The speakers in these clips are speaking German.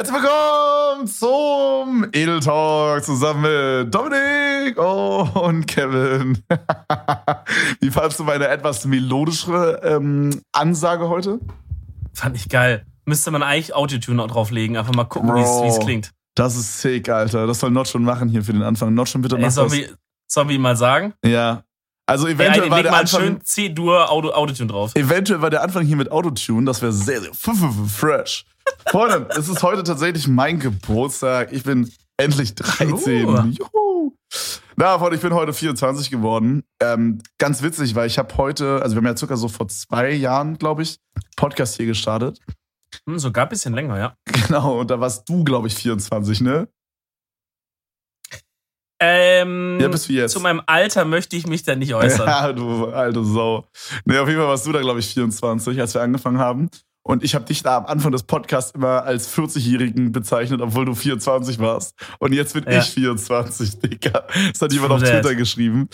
Herzlich willkommen zum Edel Talk zusammen mit Dominik und Kevin. Wie fandest du meine etwas melodischere ähm, Ansage heute? Fand ich geil. Müsste man eigentlich Autotune drauflegen, einfach mal gucken, wie es klingt. Das ist sick, Alter. Das soll Not schon machen hier für den Anfang. Not schon bitte machen. Sollen wir, sollen wir ihm mal sagen? Ja. Also eventuell Ey, war der mal Anfang schön C-Dur Auto, Autotune drauf. Eventuell war der Anfang hier mit Autotune, das wäre sehr, sehr fresh. Freunde, es ist heute tatsächlich mein Geburtstag. Ich bin endlich 13. Uh. Juhu. Na, Freunde, ich bin heute 24 geworden. Ähm, ganz witzig, weil ich habe heute, also wir haben ja circa so vor zwei Jahren, glaube ich, Podcast hier gestartet. Hm, sogar ein bisschen länger, ja. Genau, und da warst du, glaube ich, 24, ne? Ähm, ja, bist du jetzt. Zu meinem Alter möchte ich mich da nicht äußern. Ja, du alte Sau. Nee, auf jeden Fall warst du da, glaube ich, 24, als wir angefangen haben. Und ich habe dich da am Anfang des Podcasts immer als 40-Jährigen bezeichnet, obwohl du 24 warst. Und jetzt bin ja. ich 24, Dicker. Das hat jemand auf Twitter geschrieben.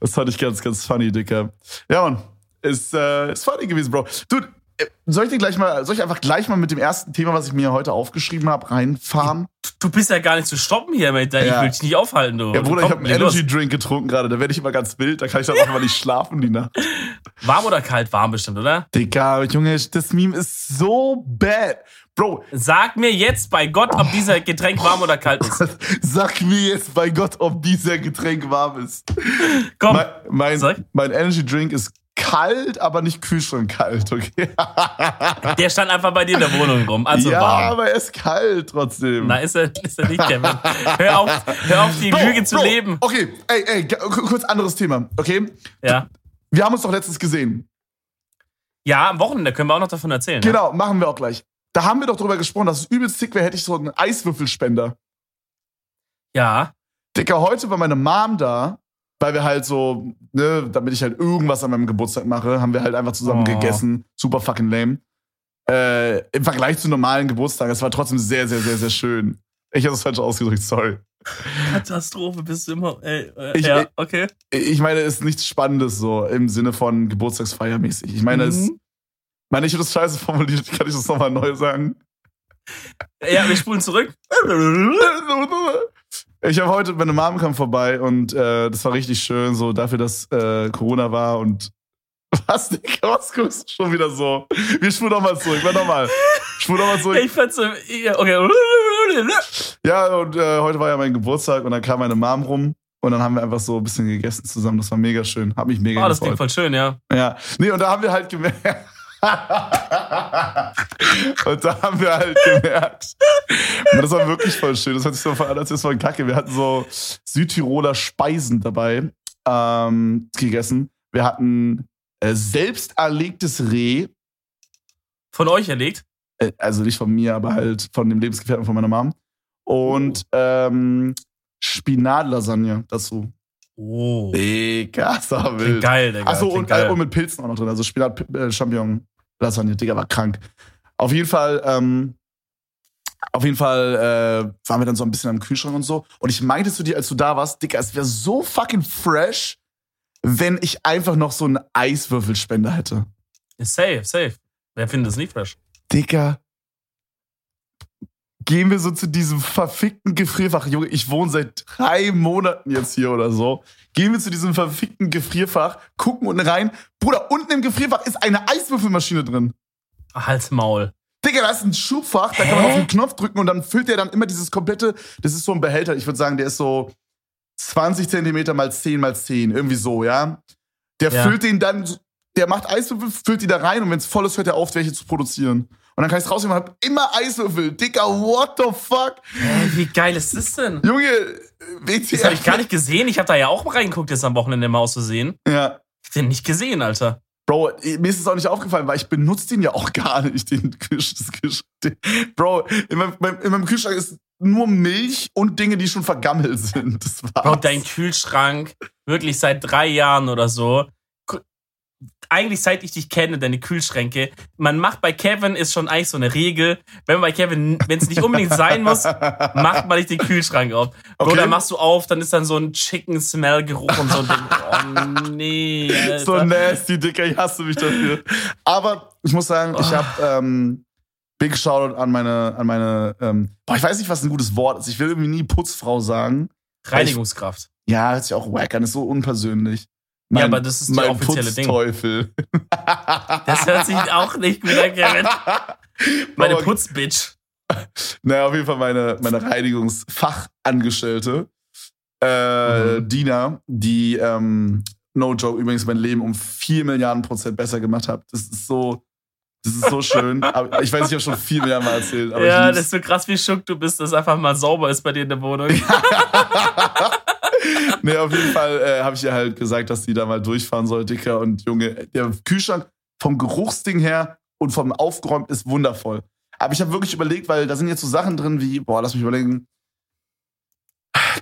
Das fand ich ganz, ganz funny, Dicker. Ja, Mann. Ist, äh, ist funny gewesen, Bro. Dude, soll ich dir gleich mal, soll ich einfach gleich mal mit dem ersten Thema, was ich mir heute aufgeschrieben habe, reinfahren? Du bist ja gar nicht zu stoppen hier, Mate. Ich will dich nicht aufhalten, du. Ja, Bruder, ich habe einen Energy Drink getrunken gerade. Da werde ich immer ganz wild. Da kann ich dann auch immer nicht schlafen die Nacht. Warm oder kalt? Warm bestimmt, oder? Digga, Junge, das Meme ist so bad. Bro. Sag mir jetzt bei Gott, ob dieser Getränk warm oder kalt ist. Sag mir jetzt bei Gott, ob dieser Getränk warm ist. Komm. Mein, mein, mein Energy Drink ist kalt, aber nicht kühlschrankkalt, okay? Der stand einfach bei dir in der Wohnung rum, also ja, warm. aber er ist kalt trotzdem. Na, ist er, ist er nicht, Kevin. Hör auf, hör auf die Bro, Lüge zu Bro, leben. Okay, ey, ey, kurz anderes Thema, okay? Ja. Wir haben uns doch letztens gesehen. Ja, am Wochenende können wir auch noch davon erzählen. Genau, ja? machen wir auch gleich. Da haben wir doch drüber gesprochen, dass es übelst sick wäre, hätte ich so einen Eiswürfelspender. Ja. Dicker, heute war meine Mom da weil wir halt so, ne, damit ich halt irgendwas an meinem Geburtstag mache, haben wir halt einfach zusammen oh. gegessen. Super fucking lame. Äh, Im Vergleich zu normalen Geburtstagen, es war trotzdem sehr, sehr, sehr, sehr schön. Ich habe es falsch ausgedrückt, sorry. Katastrophe, bist du immer. Ey, äh, ich, ja, okay. Ich meine, es ist nichts Spannendes so im Sinne von Geburtstagsfeiermäßig. Ich meine, mhm. es. Meine ich das scheiße formuliert, kann ich das nochmal neu sagen? Ja, wir spulen zurück. Ich habe heute, meine Mom kam vorbei und äh, das war richtig schön, so dafür, dass äh, Corona war und was, Digga, was guckst du schon wieder so? Wir spulen nochmal zurück, wer nochmal? Spul nochmal zurück. Ich fand's so, okay. Ja, und äh, heute war ja mein Geburtstag und dann kam meine Mom rum und dann haben wir einfach so ein bisschen gegessen zusammen. Das war mega schön. Hab mich mega Oh, das klingt voll schön, ja. Ja. Nee, und da haben wir halt gemerkt, und da haben wir halt gemerkt, das war wirklich voll schön. Das hat sich so an, als wäre Kacke. Wir hatten so Südtiroler Speisen dabei ähm, gegessen. Wir hatten äh, selbst erlegtes Reh. Von euch erlegt? Äh, also nicht von mir, aber halt von dem Lebensgefährten von meiner Mom. Und oh. ähm, Spinatlasagne dazu. Oh. Digga, das war wild. Geil, Digga. Achso, und, geil. und mit Pilzen auch noch drin. Also Spinat, äh, Champignon, Lasagne, Digga, war krank. Auf jeden Fall, ähm, auf jeden Fall äh, waren wir dann so ein bisschen am Kühlschrank und so. Und ich meinte zu dir, als du da warst, Digga, es wäre so fucking fresh, wenn ich einfach noch so einen Eiswürfelspender hätte. Safe, safe. Wer findet das nicht fresh? Digga, gehen wir so zu diesem verfickten Gefrierfach. Junge, ich wohne seit drei Monaten jetzt hier oder so. Gehen wir zu diesem verfickten Gefrierfach, gucken unten rein. Bruder, unten im Gefrierfach ist eine Eiswürfelmaschine drin. Halt's Maul. Digga, da ist ein Schubfach, da kann man auf den Knopf drücken und dann füllt der dann immer dieses komplette, das ist so ein Behälter, ich würde sagen, der ist so 20 Zentimeter mal 10 mal 10, irgendwie so, ja. Der ja. füllt den dann, der macht Eiswürfel, füllt die da rein und wenn es voll ist, hört er auf, welche zu produzieren. Und dann kann ich es rausnehmen und hab immer Eiswürfel. Dicker, what the fuck? Hey, wie geil ist das denn? Junge, WTF. Das habe ich gar nicht gesehen. Ich habe da ja auch reingeguckt jetzt am Wochenende mal auszusehen. Ja. Ich hab den nicht gesehen, Alter. Bro, mir ist es auch nicht aufgefallen, weil ich benutze den ja auch gar nicht, den Kühlschrank. Bro, in meinem, in meinem Kühlschrank ist nur Milch und Dinge, die schon vergammelt sind. Das war's. Bro, dein Kühlschrank, wirklich seit drei Jahren oder so, eigentlich seit ich dich kenne, deine Kühlschränke, man macht bei Kevin ist schon eigentlich so eine Regel, wenn bei Kevin, wenn es nicht unbedingt sein muss, macht man nicht den Kühlschrank auf. Okay. Oder machst du auf, dann ist dann so ein Chicken Smell Geruch und so und denk, oh nee. Alter. So nasty, Dicker, ich hasse mich dafür. Aber ich muss sagen, ich habe ähm, Big Shoutout an meine, an meine, ähm, boah, ich weiß nicht, was ein gutes Wort ist. Ich will irgendwie nie Putzfrau sagen. Reinigungskraft. Ja, hört sich auch wack an, ist so unpersönlich. Ja, aber das ist der offizielle Ding. Teufel. Das hört sich auch nicht gut an, Kevin. Meine Putzbitch. Naja, auf jeden Fall meine, meine Reinigungsfachangestellte, äh, mhm. Dina, die, ähm, no joke, übrigens mein Leben um vier Milliarden Prozent besser gemacht hat. Das ist so, das ist so schön. Aber ich weiß, ich habe schon viel mehr mal erzählt. ja, das ist so krass, wie schock du bist, dass einfach mal sauber ist bei dir in der Wohnung. nee, auf jeden Fall äh, habe ich ihr halt gesagt, dass die da mal durchfahren soll, Dicker. Und Junge, der Kühlschrank vom Geruchsding her und vom Aufgeräumt ist wundervoll. Aber ich habe wirklich überlegt, weil da sind jetzt so Sachen drin wie, boah, lass mich überlegen,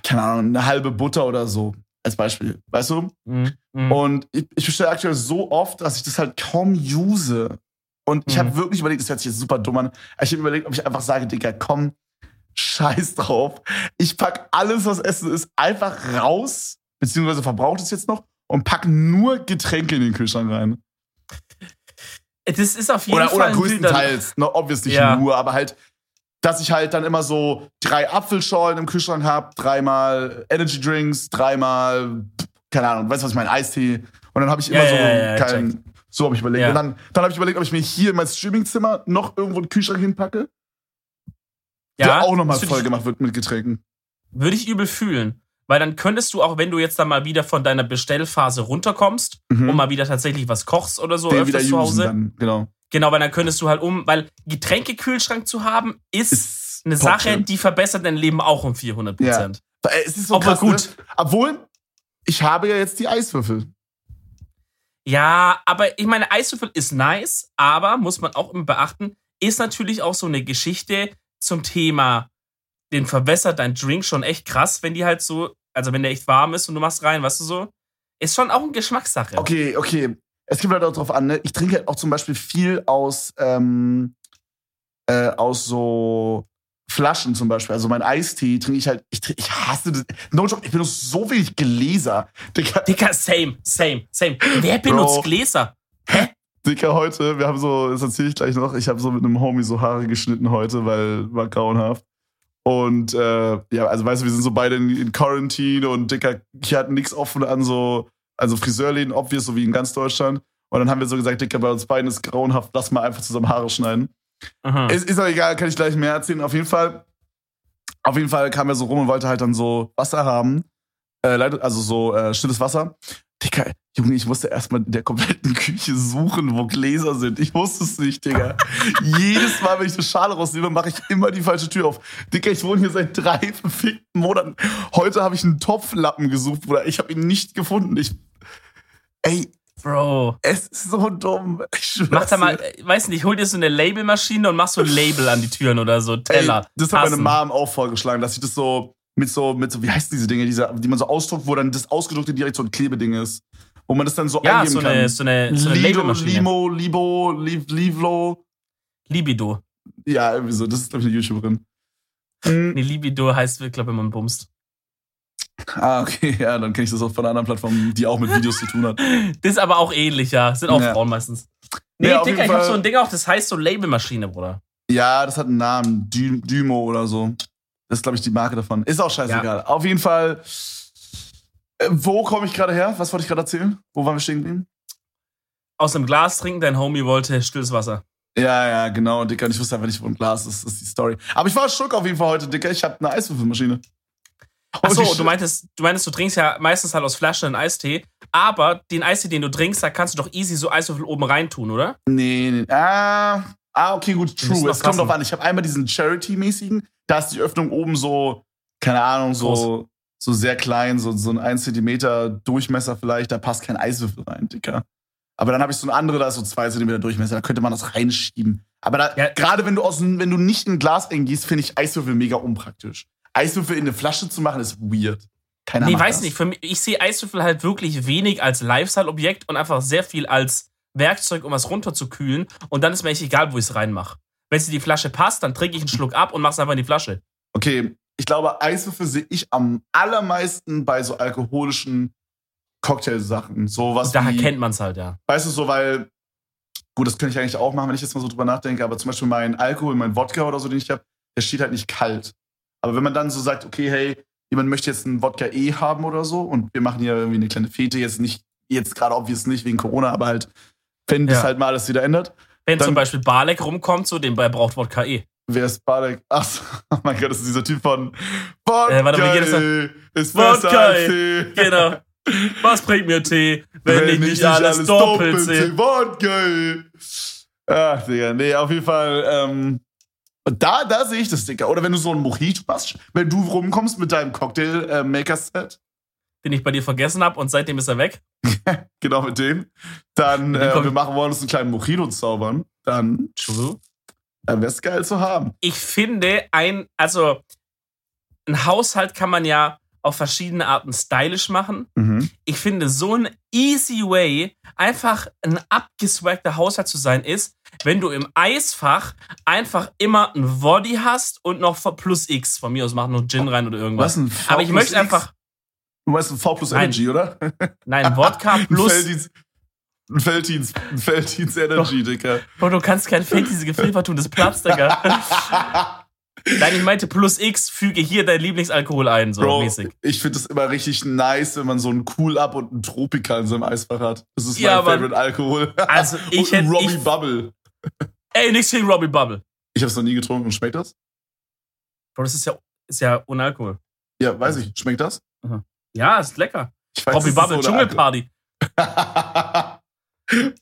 keine Ahnung, eine halbe Butter oder so als Beispiel, weißt du? Mhm. mhm. Und ich, ich bestelle aktuell so oft, dass ich das halt kaum use. Und ich mhm. habe wirklich überlegt, das hört sich jetzt super dumm an, ich habe überlegt, ob ich einfach sage, Digga, komm, scheiß drauf. Ich pack alles, was Essen ist, einfach raus, beziehungsweise verbraucht es jetzt noch und pack nur Getränke in den Kühlschrank rein. Das ist auf jeden oder, Fall. Oder größtenteils, no, obviously ja. nur, aber halt, dass ich halt dann immer so drei Apfelschorlen im Kühlschrank habe, dreimal Energy Drinks, dreimal, keine Ahnung, weißt du was ich meine, Eistee. Und dann habe ich immer ja, so ja, keinen. So habe ich überlegt. Und dann, dann habe ich überlegt, ob ich mir hier in mein Streamingzimmer noch irgendwo einen Kühlschrank hinpacke. Ja, auch nochmal voll gemacht wird mit Getränken. Würde ich übel fühlen. Weil dann könntest du auch, wenn du jetzt dann mal wieder von deiner Bestellphase runterkommst mhm. und mal wieder tatsächlich was kochst oder so Den öfters zu Hause. Dann, genau. Genau, weil dann könntest du halt um, weil Getränkekühlschrank zu haben, ist, ist eine Sache, die verbessert dein Leben auch um 400 Prozent. Ja. Es ist so Obwohl krass, ne? gut. Ne? Obwohl, ich habe ja jetzt die Eiswürfel. Ja, aber ich meine, Eiswürfel ist nice, aber muss man auch immer beachten, ist natürlich auch so eine Geschichte zum Thema, den verwässert dein Drink schon echt krass, wenn die halt so, also wenn der echt warm ist und du machst rein, weißt du so? Ist schon auch eine Geschmackssache. Okay, okay es kommt halt auch drauf an, ne? Ich trinke halt auch zum Beispiel viel aus, ähm, äh, aus so Flaschen zum Beispiel. Also mein Eistee trinke ich halt, ich, ich hasse das. No joke, ich benutze so wenig Gläser. Dicker, Dicker same, same, same. Wer benutzt Bro. Gläser? Hä? Dicker, heute, wir haben so, das erzähle ich gleich noch, ich habe so mit einem Homie so Haare geschnitten heute, weil war grauenhaft. Und äh, ja, also weißt du, wir sind so beide in, in Quarantine und Dicker, hier hatten nichts offen an so also Friseurläden, obvious, so wie in ganz Deutschland. Und dann haben wir so gesagt, Dicker, bei uns beiden ist grauenhaft, lass mal einfach zusammen Haare schneiden. Ist, ist auch egal, kann ich gleich mehr erzählen. Auf jeden Fall, auf jeden Fall kam er so rum und wollte halt dann so Wasser haben. Äh, also so äh, stilles Wasser. Dicker, Junge, ich musste erstmal in der kompletten Küche suchen, wo Gläser sind. Ich wusste es nicht, Digga. Jedes Mal, wenn ich eine Schale rausnehme, mache ich immer die falsche Tür auf. Dicker, ich wohne hier seit drei verfickten Monaten. Heute habe ich einen Topflappen gesucht, Bruder. Ich habe ihn nicht gefunden. Ich. Ey. Bro. Es ist so dumm. Ich Mach da mal, weiß nicht, hol dir so eine Labelmaschine und mach so ein Label an die Türen oder so. Teller. Ey, das hat meine Mom auch vorgeschlagen, dass ich das so mit so, mit so, wie heißt diese Dinge, diese, die man so ausdruckt, wo dann das ausgedruckte direkt so ein Klebeding ist. Wo man das dann so ja, eingeben so eine, kann. so eine, so eine Lido, Limo, Libo, Liv, Livlo. Libido. Ja, irgendwie so. Das ist, glaube ich, eine YouTuberin. Mhm. Nee, Libido heißt, glaube ich, wenn man bumst. Ah, okay, ja, dann kenne ich das auch von einer anderen Plattform, die auch mit Videos zu tun hat. Das ist aber auch ähnlich, ja. Das sind auch ja. Frauen meistens. Nee, ja, Dicker, ich habe so ein Ding auch, das heißt so Labelmaschine, Bruder. Ja, das hat einen Namen. Dymo oder so. Das ist, glaube ich, die Marke davon. Ist auch scheißegal. Ja. Auf jeden Fall. Äh, wo komme ich gerade her? Was wollte ich gerade erzählen? Wo waren wir stehen geblieben? Aus einem Glas trinken, dein Homie wollte stilles Wasser. Ja, ja, genau, Dicker. Und ich wusste einfach nicht, wo ein Glas ist. Das ist die Story. Aber ich war schock auf jeden Fall heute, Dicker. Ich habe eine Eiswürfelmaschine. Achso, du meintest, du meintest, du trinkst ja meistens halt aus Flaschen einen Eistee, aber den Eistee, den du trinkst, da kannst du doch easy so Eiswürfel oben rein tun, oder? Nee, nee. Ah, ah okay, gut, true. Es kommt drauf an. Ich habe einmal diesen Charity-mäßigen, da ist die Öffnung oben so, keine Ahnung, so, so sehr klein, so, so ein 1 Zentimeter Durchmesser vielleicht, da passt kein Eiswürfel rein, Dicker. Aber dann habe ich so eine andere, da ist so 2 Zentimeter Durchmesser, da könnte man das reinschieben. Aber da, ja. gerade wenn du aus, wenn du nicht in ein Glas eingießt, finde ich Eiswürfel mega unpraktisch. Eiswürfel in eine Flasche zu machen, ist weird. Keiner nee, weiß das. nicht. Für mich, ich sehe Eiswürfel halt wirklich wenig als Lifestyle-Objekt und einfach sehr viel als Werkzeug, um was runterzukühlen. Und dann ist mir echt egal, wo ich es reinmache. Wenn es in die Flasche passt, dann trinke ich einen Schluck ab und mach's einfach in die Flasche. Okay, ich glaube, Eiswürfel sehe ich am allermeisten bei so alkoholischen Cocktailsachen. So was Daher kennt man es halt, ja. Weißt du, so, weil gut, das könnte ich eigentlich auch machen, wenn ich jetzt mal so drüber nachdenke, aber zum Beispiel mein Alkohol, mein Wodka oder so, den ich habe, der steht halt nicht kalt. Aber wenn man dann so sagt, okay, hey, jemand möchte jetzt einen Wodka E haben oder so und wir machen hier irgendwie eine kleine Fete, jetzt nicht, jetzt gerade obvious nicht wegen Corona, aber halt, wenn Ja. das halt mal alles wieder ändert. Wenn Dann- zum Beispiel Balek rumkommt, so den bei braucht Wodka E. Wer ist Barek? Ach, so, oh mein Gott, das ist dieser Typ von Wodka Äh, warte wie geht das ist Wodka als. Tee. Genau. Was bringt mir Tee, wenn, ich nicht alles, doppelt sehe? Wodka. Ach, Digga, nee, auf jeden Fall, ähm, da, da sehe ich das, Digga. Oder wenn du so einen Mojito machst, wenn du rumkommst mit deinem Cocktail-Maker-Set, Den ich bei dir vergessen habe und seitdem ist er weg. genau mit dem, dann, äh, wir machen wollen uns einen kleinen Mojito zaubern, dann True. Äh, wäre es geil zu haben. Ich finde ein, also ein Haushalt kann man ja auf verschiedene Arten stylisch machen. Mhm. Ich finde, so ein easy way, einfach ein abgeswaggter Haushalt zu sein, ist, wenn du im Eisfach einfach immer ein Body hast und noch plus X. Von mir aus machen noch Gin rein oder irgendwas. Was ein V Aber ich plus möchte X? einfach, Du meinst ein V plus Nein. Energy, oder? nein, Wodka plus. Felddienst, ein Felddienst, ein Felddienst Energy, Digga. Bro, du kannst kein Fake diese Gefilter tun, das platzt, Digga. Nein, ich meinte plus X, füge hier dein Lieblingsalkohol ein, so Bro, mäßig. ich finde es immer richtig nice, wenn man so einen Cool-Up und einen Tropical in seinem Eisfach hat. Das ist Ja, mein Favorite Alkohol. Also ich hätte. Robbie Ich, Bubble. ey, nichts gegen Robbie Bubble. Ich habe es noch nie getrunken. Schmeckt das? Bro, das ist ja, ist ja ohne Alkohol. Ja, weiß ich. Schmeckt das? Ja, ist lecker. Ich weiß, Robbie Bubble, Dschungelparty.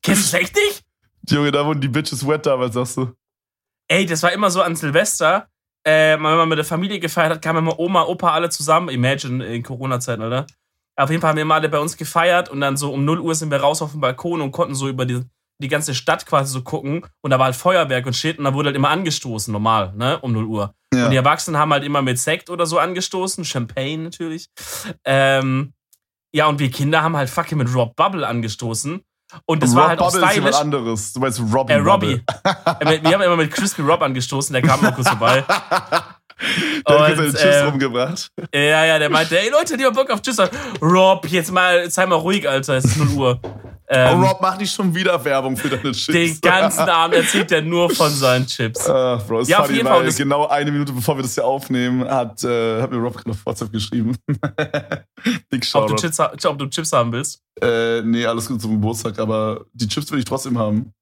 Kennst du das echt nicht? Junge, da wurden die Bitches wet damals, sagst du. Ey, das war immer so an Silvester. Äh, wenn man mit der Familie gefeiert hat, kamen immer Oma, Opa, alle zusammen. Imagine in Corona-Zeiten, oder? Auf jeden Fall haben wir immer alle bei uns gefeiert und dann so um 0 Uhr sind wir raus auf den Balkon und konnten so über die, die ganze Stadt quasi so gucken. Und da war halt Feuerwerk und shit und da wurde halt immer angestoßen, normal, ne? Um 0 Uhr. Ja. Und die Erwachsenen haben halt immer mit Sekt oder so angestoßen, Champagne natürlich. Ähm, ja, und wir Kinder haben halt fucking mit Rob Bubble angestoßen. Und das Rob war halt auch Bubble ist jemand stylisch. anderes. Du meinst Robbie Äh, Robbie. Bubble. Äh, wir haben immer mit Crispy Rob angestoßen, der kam mal kurz vorbei. Der hat Und, seine Chips äh, rumgebracht. Ja, ja, der meinte, ey Leute, die haben Bock auf Tschüss. Rob, jetzt mal, sei mal ruhig, Alter, es ist 0 Uhr. Ähm, oh, Rob, mach nicht schon wieder Werbung für deine Chips. den ganzen Abend erzählt er nur von seinen Chips. Ach, Bro, Ja, auf jeden Fall, genau eine Minute bevor wir das hier aufnehmen, hat, äh, hat mir Rob gerade auf WhatsApp geschrieben. Big Ob du. Chips, ob du Chips haben willst. Äh, nee, alles gut zum Geburtstag, aber die Chips will ich trotzdem haben.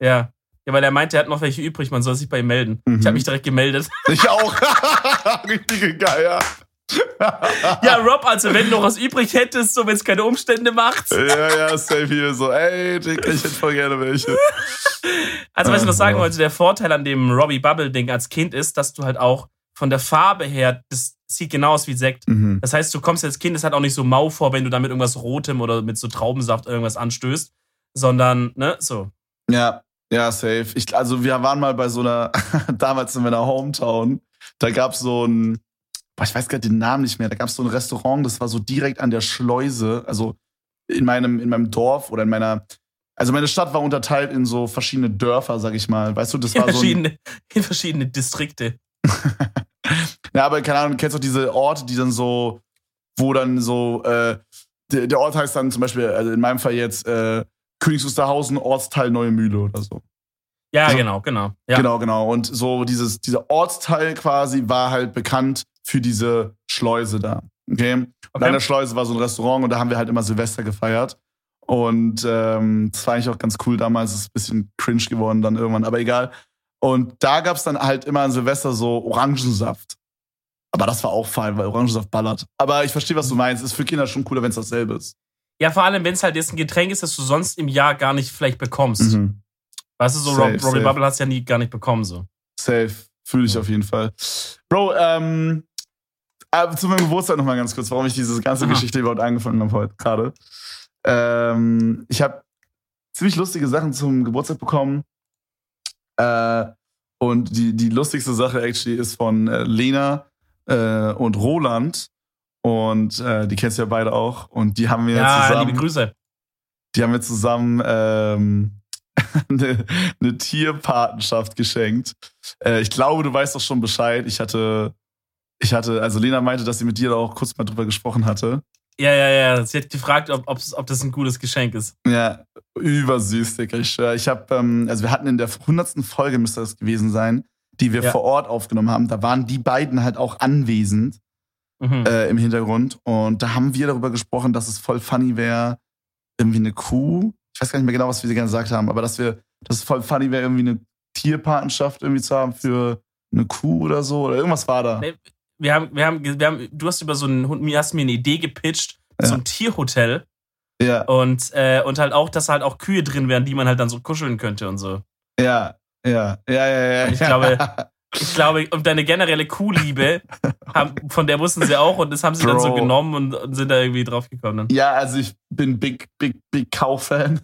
Ja. Ja, weil er meinte, er hat noch welche übrig, man soll sich bei ihm melden. Mhm. Ich habe mich direkt gemeldet. Ich auch. Richtige Geier. ja, Rob, also wenn du noch was übrig hättest, so wenn es keine Umstände macht. ja, ja, safe hier so. Ey, Dick, ich hätte voll gerne welche. Also, was ich noch sagen wollte, der Vorteil an dem Robbie Bubble-Ding als Kind ist, dass du halt auch von der Farbe her, das sieht genau aus wie Sekt. Mhm. Das heißt, du kommst als Kind, es hat auch nicht so mau vor, wenn du da mit irgendwas Rotem oder mit so Traubensaft irgendwas anstößt, sondern, ne, so. Ja, ja, safe. Ich, also wir waren mal bei so einer, damals in meiner Hometown, da gab's so ein, boah, ich weiß nicht den Namen nicht mehr, da gab's so ein Restaurant, das war so direkt an der Schleuse, also in meinem, in meinem Dorf oder in meiner, also meine Stadt war unterteilt in so verschiedene Dörfer, sag ich mal. Weißt du, das In war so ein, verschiedene, in verschiedene Distrikte. Ja, aber keine Ahnung, du kennst doch diese Orte, die dann so, wo dann so, äh, der, der Ort heißt dann zum Beispiel, also in meinem Fall jetzt, äh, Königs Wusterhausen, Ortsteil Neue Mühle oder so. Ja, So. genau, genau. Ja. Genau, genau. Und so dieses, dieser Ortsteil quasi war halt bekannt für diese Schleuse da. Okay? Und Okay. an der Schleuse war so ein Restaurant und da haben wir halt immer Silvester gefeiert. Und ähm, das war eigentlich auch ganz cool damals. Ist ein bisschen cringe geworden dann irgendwann, aber egal. Und da gab's dann halt immer an Silvester so Orangensaft. Aber das war auch fein, weil Orangensaft ballert. Aber ich verstehe, was du meinst. Ist für Kinder schon cooler, wenn es dasselbe ist. Ja, vor allem, wenn es halt jetzt ein Getränk ist, das du sonst im Jahr gar nicht vielleicht bekommst. Mhm. Weißt du, so Safe, Rob, Robbie. Bubble hast ja nie gar nicht bekommen, so. Safe. Fühle ich auf jeden Fall. Bro, ähm, äh, zu meinem Geburtstag nochmal ganz kurz, warum ich diese ganze Aha. Geschichte überhaupt angefangen habe heute gerade. Ähm, ich habe ziemlich lustige Sachen zum Geburtstag bekommen. Äh, und die, die lustigste Sache actually ist von äh, Lena äh, und Roland. Und äh, die kennst du ja beide auch. Und die haben mir Ja, zusammen liebe Grüße. die haben mir zusammen ähm, eine, eine Tierpatenschaft geschenkt. Äh, ich glaube, du weißt doch schon Bescheid. Ich hatte, ich hatte, also Lena meinte, dass sie mit dir da auch kurz mal drüber gesprochen hatte. Ja, ja, ja. Sie hat gefragt, ob, ob das ein gutes Geschenk ist. Ja, Übersüß, Digga. Ich, ich hab, ähm, also wir hatten in der hundertsten Folge, müsste das gewesen sein, die wir Ja. vor Ort aufgenommen haben. Da waren die beiden halt auch anwesend Mhm. äh, im Hintergrund. Und da haben wir darüber gesprochen, dass es voll funny wäre, irgendwie eine Kuh. Ich weiß gar nicht mehr genau, was wir gerne gesagt haben, aber dass wir, dass es voll funny wäre, irgendwie eine Tierpatenschaft irgendwie zu haben für eine Kuh oder so. Oder irgendwas war da. Nee, wir haben, wir haben, wir haben, du hast über so einen Hund, mir hast mir eine Idee gepitcht, Ja. so ein Tierhotel Ja, und, äh, und halt auch, dass halt auch Kühe drin wären, die man halt dann so kuscheln könnte und so. ja, ja, ja, ja, ja. Ich glaube, Ich glaube, und deine generelle Kuhliebe, haben, von der wussten sie auch und das haben sie dann so Bro. genommen und, und sind da irgendwie drauf gekommen. Ja, also ich bin big, big, big Cow-Fan.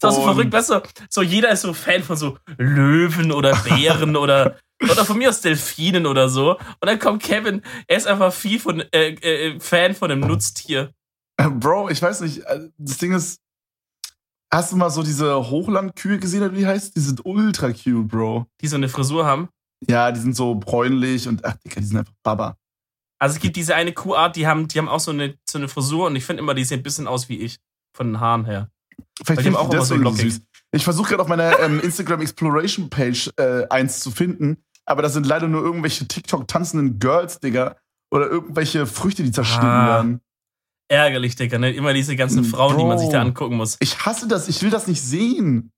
Das ist so Und- verrückt, weißt du, so jeder ist so Fan von so Löwen oder Bären oder, oder von mir aus Delfinen oder so. Und dann kommt Kevin, er ist einfach viel von, äh, äh, Fan von einem Nutztier. Bro, ich weiß nicht, äh, das Ding ist, hast du mal so diese Hochlandkühe gesehen, oder wie die heißt? Die sind ultra cute, Bro. die so eine Frisur haben. Ja, die sind so bräunlich und ach, Digga, die sind einfach Baba. Also es gibt diese eine Kuhart, die haben, die haben auch so eine, so eine Frisur und ich finde immer, die sehen ein bisschen aus wie ich. Von den Haaren her. Vielleicht Weil die haben auch immer so lockig. süß. Ich versuche gerade auf meiner ähm, Instagram Exploration Page äh, eins zu finden, aber da sind leider nur irgendwelche TikTok tanzenden Girls, Digga, oder irgendwelche Früchte, die zerschnitten Ah. werden. Ärgerlich, Digga, ne? Immer diese ganzen Frauen, die man sich da Bro. angucken muss. Ich hasse das, ich will das nicht sehen.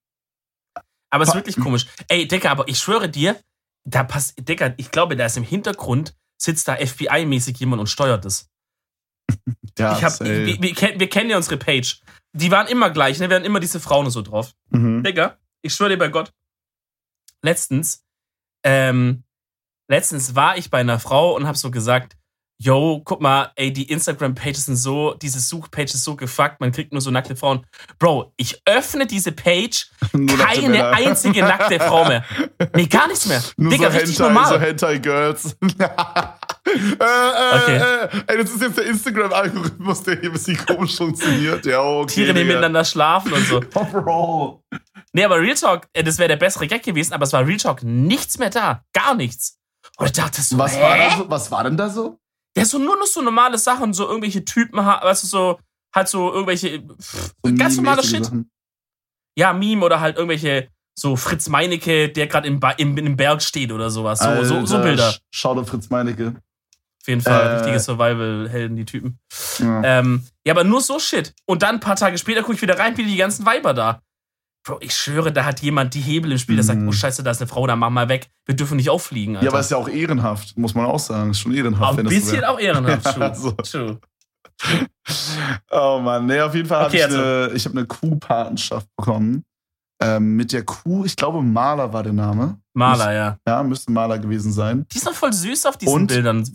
Aber es ist wirklich komisch. Ey, Digga, aber ich schwöre dir, da passt, Digga, ich glaube, da ist im Hintergrund, sitzt da FBI-mäßig jemand und steuert das. Ja, ich hab, wir, wir, wir kennen ja unsere Page. Die waren immer gleich, ne? Wir hatten immer diese Frauen so drauf. mhm. Digga, ich schwöre dir bei Gott. Letztens, ähm, letztens war ich bei einer Frau und hab so gesagt, yo, guck mal, ey, die Instagram-Pages sind so, diese Suchpage ist so gefuckt, man kriegt nur so nackte Frauen. Bro, ich öffne diese Page, keine einzige nackte Frau mehr. Nee, gar nichts mehr. Nur Digga, so richtig Hentai, normal. so Hentai-Girls. äh, äh, Okay. äh, ey, das ist jetzt der Instagram-Algorithmus, der hier ein bisschen komisch funktioniert. Ja, okay. Tiere, die miteinander schlafen und so. Oh, Bro. Nee, aber Real Talk, äh, das wäre der bessere Gag gewesen, aber es war Real Talk nichts mehr da. Gar nichts. Und ich dachte so, Was hä? war, da so, was war denn da so? Der so nur noch so normale Sachen, so irgendwelche Typen, ha- weißt du, so, halt so irgendwelche, pff, So ganz normale Shit. Sachen. Ja, Meme oder halt irgendwelche, so Fritz Meinecke, der gerade im, im, im Berg steht oder sowas. So, so, so Bilder. Sch- Schau Fritz Meinecke. Auf jeden Fall, Äh. richtige Survival-Helden, die Typen. Ja. Ähm, ja, aber nur so Shit. Und dann ein paar Tage später gucke ich wieder rein, wieder die ganzen Weiber da. Bro, ich schwöre, da hat jemand die Hebel im Spiel, der sagt, Mhm. oh scheiße, da ist eine Frau, dann mach mal weg. Wir dürfen nicht auffliegen, Alter. ja, aber ist ja auch ehrenhaft, muss man auch sagen. Ist schon ehrenhaft. Auch ein wenn das so bisschen auch ehrenhaft, true. Ja, so. true. Oh Mann, nee, auf jeden Fall habe Okay, ich also- eine, ich hab eine Kuhpatenschaft bekommen. Ähm, mit der Kuh, ich glaube Maler war der Name. Maler, ja. Ja, müsste Maler gewesen sein. Die ist noch voll süß auf diesen Und? Bildern.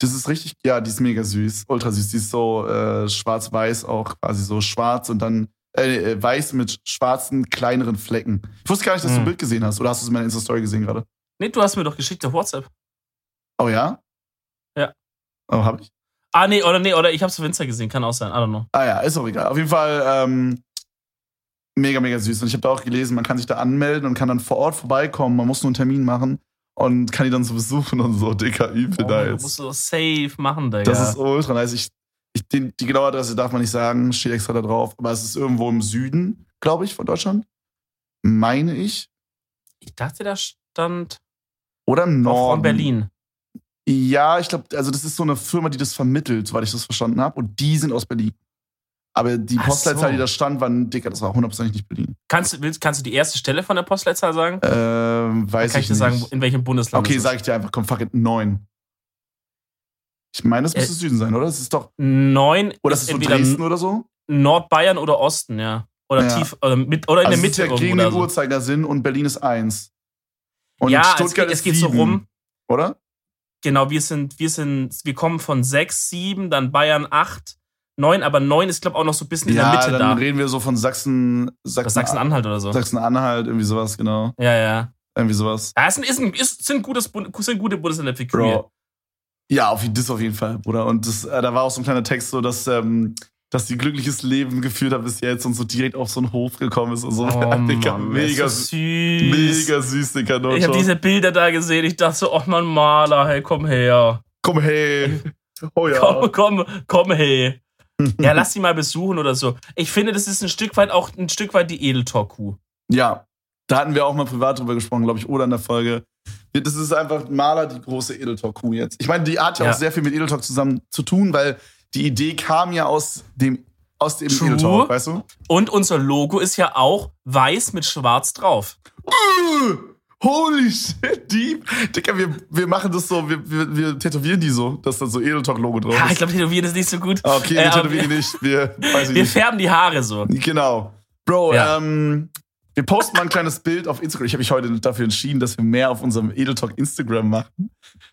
Das ist richtig, ja, die ist mega süß, ultra süß. Die ist so äh, schwarz-weiß auch, quasi so schwarz und dann äh, äh, weiß mit schwarzen, kleineren Flecken. Ich wusste gar nicht, dass du Hm. ein Bild gesehen hast. Oder hast du es in meiner Insta-Story gesehen gerade? Nee, du hast mir doch geschickt auf WhatsApp. Oh ja? Ja. Oh, hab ich? Ah, nee, oder nee, oder ich hab's auf Insta gesehen, kann auch sein, I don't know. Ah ja, ist auch egal. Auf jeden Fall ähm, mega, mega süß. Und ich habe da auch gelesen, man kann sich da anmelden und kann dann vor Ort vorbeikommen. Man muss nur einen Termin machen und kann die dann so besuchen und so. Dicker, übel Oh, du nice. musst so safe machen, Digga. Das ist ultra nice. Ich, ich, den, die genaue Adresse darf man nicht sagen, steht extra da drauf. Aber es ist irgendwo im Süden, glaube ich, von Deutschland. Meine ich. ich dachte, da stand Oder im Norden. von Berlin. Ja, ich glaube, also das ist so eine Firma, die das vermittelt, soweit ich das verstanden habe. Und die sind aus Berlin. Aber die Ach Postleitzahl, so. die da stand, war, dicker, das war hundertprozentig nicht Berlin. Kannst, du- willst, kannst du die erste Stelle von der Postleitzahl sagen? Ähm, Dann weiß kann ich ich dir sagen, in welchem Bundesland Okay, es sag ich dir einfach, komm, fuck it, neun. Ich meine, das Äh, müsste Süden sein, oder? Das ist doch. Neun Oder ist ist so entweder Dresden oder so? Nordbayern oder Osten, ja. Oder Ja. tief, oder, mit, oder in also der es ist Mitte ja gegen den so. Uhrzeigersinn und Berlin ist eins. Und ja, es Stuttgart geht, es geht so rum. Oder? Genau, wir sind, wir sind, wir kommen von sechs, sieben, dann Bayern acht, neun, aber neun ist, glaube ich, auch noch so ein bisschen in ja, der Mitte dann da. reden wir so von Sachsen, Sachsen, Sachsen-Anhalt oder so. Sachsen-Anhalt, irgendwie sowas, genau. Ja, ja. Irgendwie sowas. Ja, es sind, ist, ein- ist, sind, gutes, sind gute Bundesländer für. Bro. Ja, auf, das auf jeden Fall, Bruder. Und das, äh, da war auch so ein kleiner Text so, dass, ähm, dass die glückliches Leben geführt hat bis jetzt und so direkt auf so einen Hof gekommen ist und so. Oh, Digga, Mann, mega, ist so süß. mega süß, Digga. No Ich habe diese Bilder da gesehen. Ich dachte so, oh Mann, Maler, hey, komm her. Komm, hey. Oh ja. Komm, komm, komm, hey. ja, lass sie mal besuchen oder so. Ich finde, das ist ein Stück weit auch ein Stück weit die Edeltalk-Kuh. Ja, da hatten wir auch mal privat drüber gesprochen, glaube ich, oder in der Folge. Das ist einfach Maler die große Edeltalk-Kuh jetzt. Ich meine, die hat ja, ja, auch sehr viel mit Edeltalk zusammen zu tun, weil die Idee kam ja aus dem, aus dem True. Edeltalk, weißt du? Und unser Logo ist ja auch weiß mit schwarz drauf. Uh, holy shit, Deep. Digga, wir, wir machen das so, wir, wir, wir tätowieren die so, dass da so Edeltalk-Logo drauf ist. Ja, ich glaube, tätowieren ist nicht so gut. Ah, okay, wir äh, tätowieren nicht. Wir, wir nicht. färben die Haare so. Genau. Bro, ja. ähm, wir posten mal ein kleines Bild auf Instagram. Ich habe mich heute dafür entschieden, dass wir mehr auf unserem Edeltalk Instagram machen.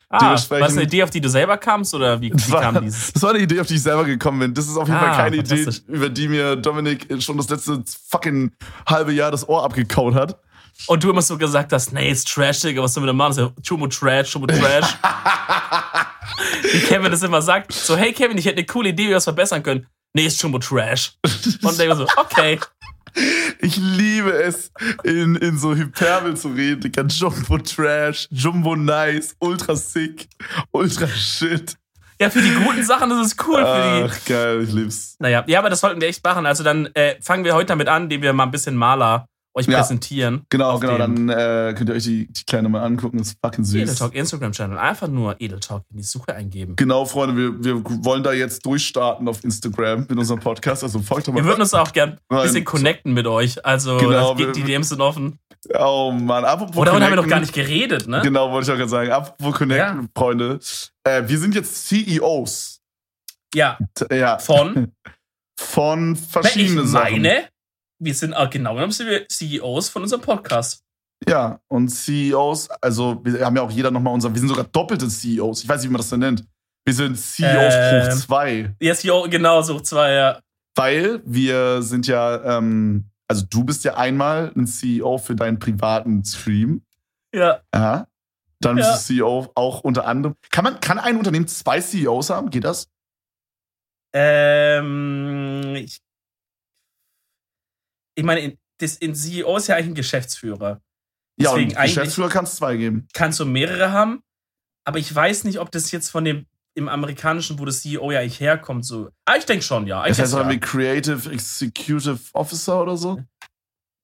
Ah, war das eine Idee, auf die du selber kamst oder wie, wie war, kam dieses? Das war eine Idee, auf die ich selber gekommen bin. Das ist auf jeden ah, Fall keine Idee, über die mir Dominik schon das letzte fucking halbe Jahr das Ohr abgekaut hat. Und du immer so gesagt hast, nee, ist trashig, was soll wir da machen? So, Chumo Trash, Chumo Trash. wie Kevin das immer sagt. So, hey Kevin, ich hätte eine coole Idee, wie wir das verbessern können. Nee, ist Chumo Trash. Und der so, okay. Ich liebe es, in, in so Hyperbel zu reden. Ich kann Jumbo Trash, Jumbo Nice, Ultra Sick, Ultra Shit. Ja, für die guten Sachen ist es cool. Ach, geil, ich lieb's. Naja, ja, aber das sollten wir echt machen. Also dann äh, fangen wir heute damit an, indem wir mal ein bisschen Maler euch ja, präsentieren. Genau, genau. Dann äh, könnt ihr euch die, die Kleine mal angucken. Das ist fucking süß. Edeltalk Instagram-Channel. Einfach nur Edeltalk in die Suche eingeben. Genau, Freunde. Wir, wir wollen da jetzt durchstarten auf Instagram mit unserem Podcast. Also folgt doch mal. Wir würden uns auch gern ein bisschen connecten mit euch. Also genau, die, die DMs sind offen. Oh Mann, apropos Oder haben wir noch gar nicht geredet, ne? Genau, wollte ich auch gerade sagen. Apropos Connecten, ja. Freunde. Äh, wir sind jetzt CEOs. Ja. ja. Von? Von verschiedenen ich meine, Sachen wir sind auch genau genommen sind wir CEOs von unserem Podcast. Ja, und CEOs, also wir haben ja auch jeder nochmal unser, wir sind sogar doppelte CEOs. Ich weiß nicht, wie man das denn nennt. Wir sind CEOs ähm, hoch zwei. Ja, CEO, genau, so hoch zwei, ja. Weil wir sind ja, ähm, also du bist ja einmal ein CEO für deinen privaten Stream. Ja. Ja. Dann ja. bist du CEO auch unter anderem. Kann man, kann ein Unternehmen zwei CEOs haben? Geht das? Ähm, ich ich meine, das, in CEO ist ja eigentlich ein Geschäftsführer. Deswegen ja, und Geschäftsführer kannst du zwei geben. Kannst du mehrere haben, aber ich weiß nicht, ob das jetzt von dem im amerikanischen, wo das CEO ja eigentlich herkommt, so. Ah, ich denke schon, ja. Ich das heißt ja. wie Creative Executive Officer oder so?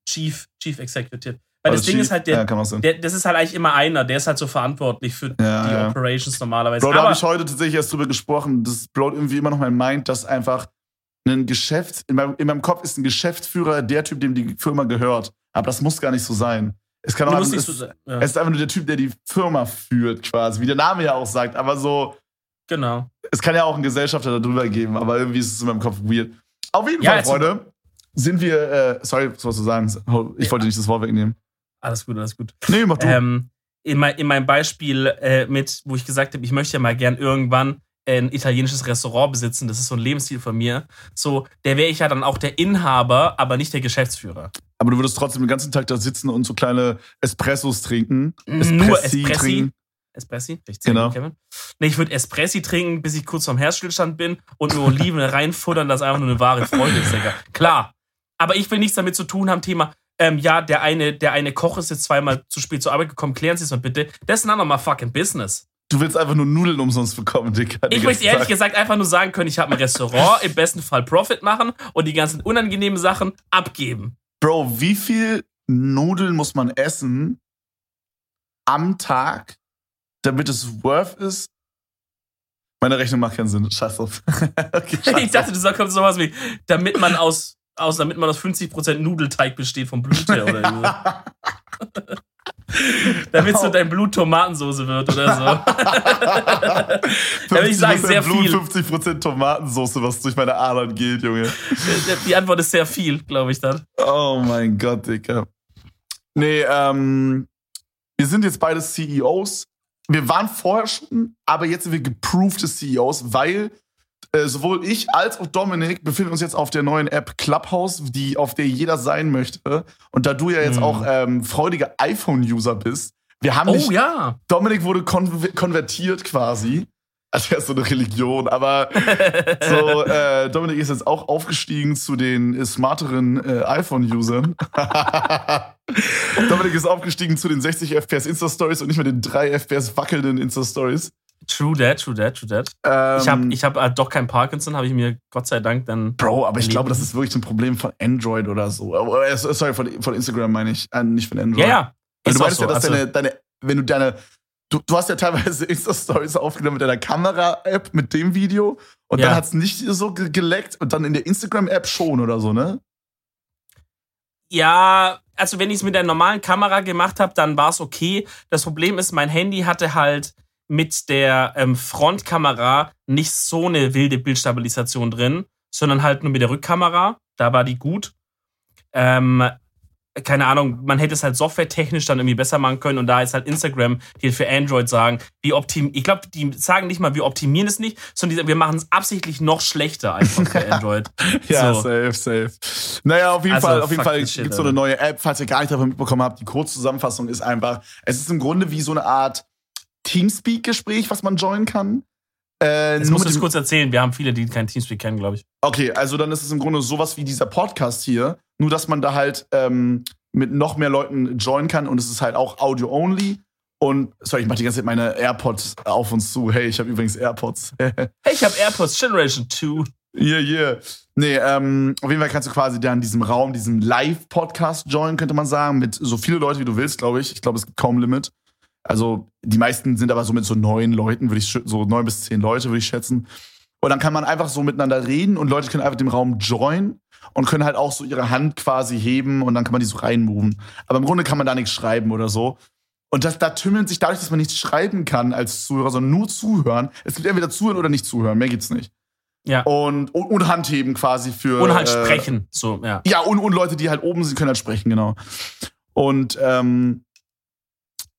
Chief, Chief Executive. Weil das Chief? Ding ist halt, der, ja, der, das ist halt eigentlich immer einer, der ist halt so verantwortlich für ja, die Operations normalerweise. Bro, da habe ich heute tatsächlich erst drüber gesprochen. Das blowt irgendwie immer noch mein Mind, dass einfach ein Geschäft, in meinem, in meinem Kopf ist ein Geschäftsführer der Typ, dem die Firma gehört. Aber das muss gar nicht so sein. Es kann auch einfach, es, so sein. Ja. es ist einfach nur der Typ, der die Firma führt, quasi, wie der Name ja auch sagt. Aber so. Genau. Es kann ja auch einen Gesellschafter darüber geben, aber irgendwie ist es in meinem Kopf weird. Auf jeden ja, Fall, Freunde, sind wir. Äh, sorry, was du sagen? Ich ja. wollte nicht das Wort wegnehmen. Alles gut, alles gut. Nee, mach du. Ähm, in, mein, in meinem Beispiel äh, mit, wo ich gesagt habe, ich möchte ja mal gern irgendwann ein italienisches Restaurant besitzen, das ist so ein Lebensstil von mir, so, der wäre ich ja dann auch der Inhaber, aber nicht der Geschäftsführer. Aber du würdest trotzdem den ganzen Tag da sitzen und so kleine Espressos trinken. Espressi Nur Espressi. Trinken. Espressi? Ich genau. Kevin. Nee, ich würde Espressi trinken, bis ich kurz vorm Herzstillstand bin und nur Oliven reinfuttern, das einfach nur eine wahre Freude ist, Digga. Klar. Aber ich will nichts damit zu tun haben, Thema, ähm, ja, der eine, der eine Koch ist jetzt zweimal zu spät zur Arbeit gekommen, klären Sie es mal bitte. Das ist ein anderer fucking Business. Du willst einfach nur Nudeln umsonst bekommen, Digga. Ich möchte ehrlich gesagt einfach nur sagen können, ich habe ein Restaurant, im besten Fall Profit machen und die ganzen unangenehmen Sachen abgeben. Bro, wie viel Nudeln muss man essen am Tag, damit es worth ist? Meine Rechnung macht keinen Sinn. Scheiß auf. okay, scheiß ich dachte, du sagst sowas wie, damit man aus, aus, damit man aus 50% Nudelteig besteht vom Blut her oder so. Damit es so dein Blut Tomatensoße wird oder so. da würde ich sagen, sehr Blut, viel. 50% Tomatensoße, was durch meine Adern geht, Junge. Die Antwort ist sehr viel, glaube ich dann. Oh mein Gott, Digga. Nee, ähm, wir sind jetzt beide CEOs. Wir waren vorher schon, aber jetzt sind wir geprovte CEOs, weil äh, sowohl ich als auch Dominik befinden uns jetzt auf der neuen App Clubhouse, die, auf der jeder sein möchte. Und da du ja jetzt mhm. auch ähm, freudiger iPhone-User bist, wir haben oh, dich, ja. Dominik wurde kon konvertiert quasi. Also er ist so eine Religion, aber so, äh, Dominik ist jetzt auch aufgestiegen zu den smarteren äh, iPhone-Usern. Dominik ist aufgestiegen zu den 60 FPS Insta-Stories und nicht mehr den 3 FPS wackelnden Insta-Stories. True that, true that, true that. Ähm, ich habe ich hab, äh, doch kein Parkinson, habe ich mir Gott sei Dank dann. Bro, aber ich erlebt. glaube, das ist wirklich ein Problem von Android oder so. Äh, Sorry, von, von Instagram meine ich, äh, nicht von Android. Ja, ja. Ist du weißt so. ja, dass Also, deine, deine, wenn du deine, du, du hast ja teilweise Insta-Stories aufgenommen mit deiner Kamera-App mit dem Video und Ja. dann hat es nicht so ge geleckt und dann in der Instagram-App schon oder so, ne? Ja, also wenn ich es mit der normalen Kamera gemacht habe, dann war es okay. Das Problem ist, mein Handy hatte halt mit der ähm, Frontkamera nicht so eine wilde Bildstabilisation drin, sondern halt nur mit der Rückkamera. Da war die gut. Ähm, keine Ahnung, man hätte es halt softwaretechnisch dann irgendwie besser machen können und da ist halt Instagram, die für Android sagen, wie optim ich glaube, die sagen nicht mal, wir optimieren es nicht, sondern die, wir machen es absichtlich noch schlechter einfach für Android. Ja, So. safe, safe. Naja, auf jeden Also, Fall, auf jeden Fall gibt es so eine neue App, falls ihr gar nicht davon mitbekommen habt. Die Kurzzusammenfassung ist einfach, es ist im Grunde wie so eine Art Teamspeak-Gespräch, was man joinen kann. Äh, Das muss dem- kurz erzählen. Wir haben viele, die kein Teamspeak kennen, glaube ich. Okay, also dann ist es im Grunde sowas wie dieser Podcast hier, nur dass man da halt ähm, mit noch mehr Leuten joinen kann und es ist halt auch Audio-only. Und sorry, ich mach die ganze Zeit meine AirPods auf uns zu. Hey, ich habe übrigens AirPods. Hey, ich habe AirPods Generation 2. Yeah, yeah. Nee, ähm, auf jeden Fall kannst du quasi da in diesem Raum, diesem Live-Podcast joinen, könnte man sagen, mit so viele Leute, wie du willst, glaube ich. Ich glaube, es gibt kaum Limit. Also, die meisten sind aber so mit so neun Leuten, würde ich so neun bis zehn Leute, würde ich schätzen. Und dann kann man einfach so miteinander reden und Leute können einfach den Raum joinen und können halt auch so ihre Hand quasi heben und dann kann man die so reinmoven. Aber im Grunde kann man da nichts schreiben oder so. Und das, da tümmeln sich dadurch, dass man nichts schreiben kann als Zuhörer, sondern nur zuhören. Es gibt entweder zuhören oder nicht zuhören, mehr gibt's nicht. Ja. Und, und, und Handheben quasi für. Und halt äh, sprechen. So, ja. Ja, und, und Leute, die halt oben sind, können halt sprechen, genau. Und, ähm,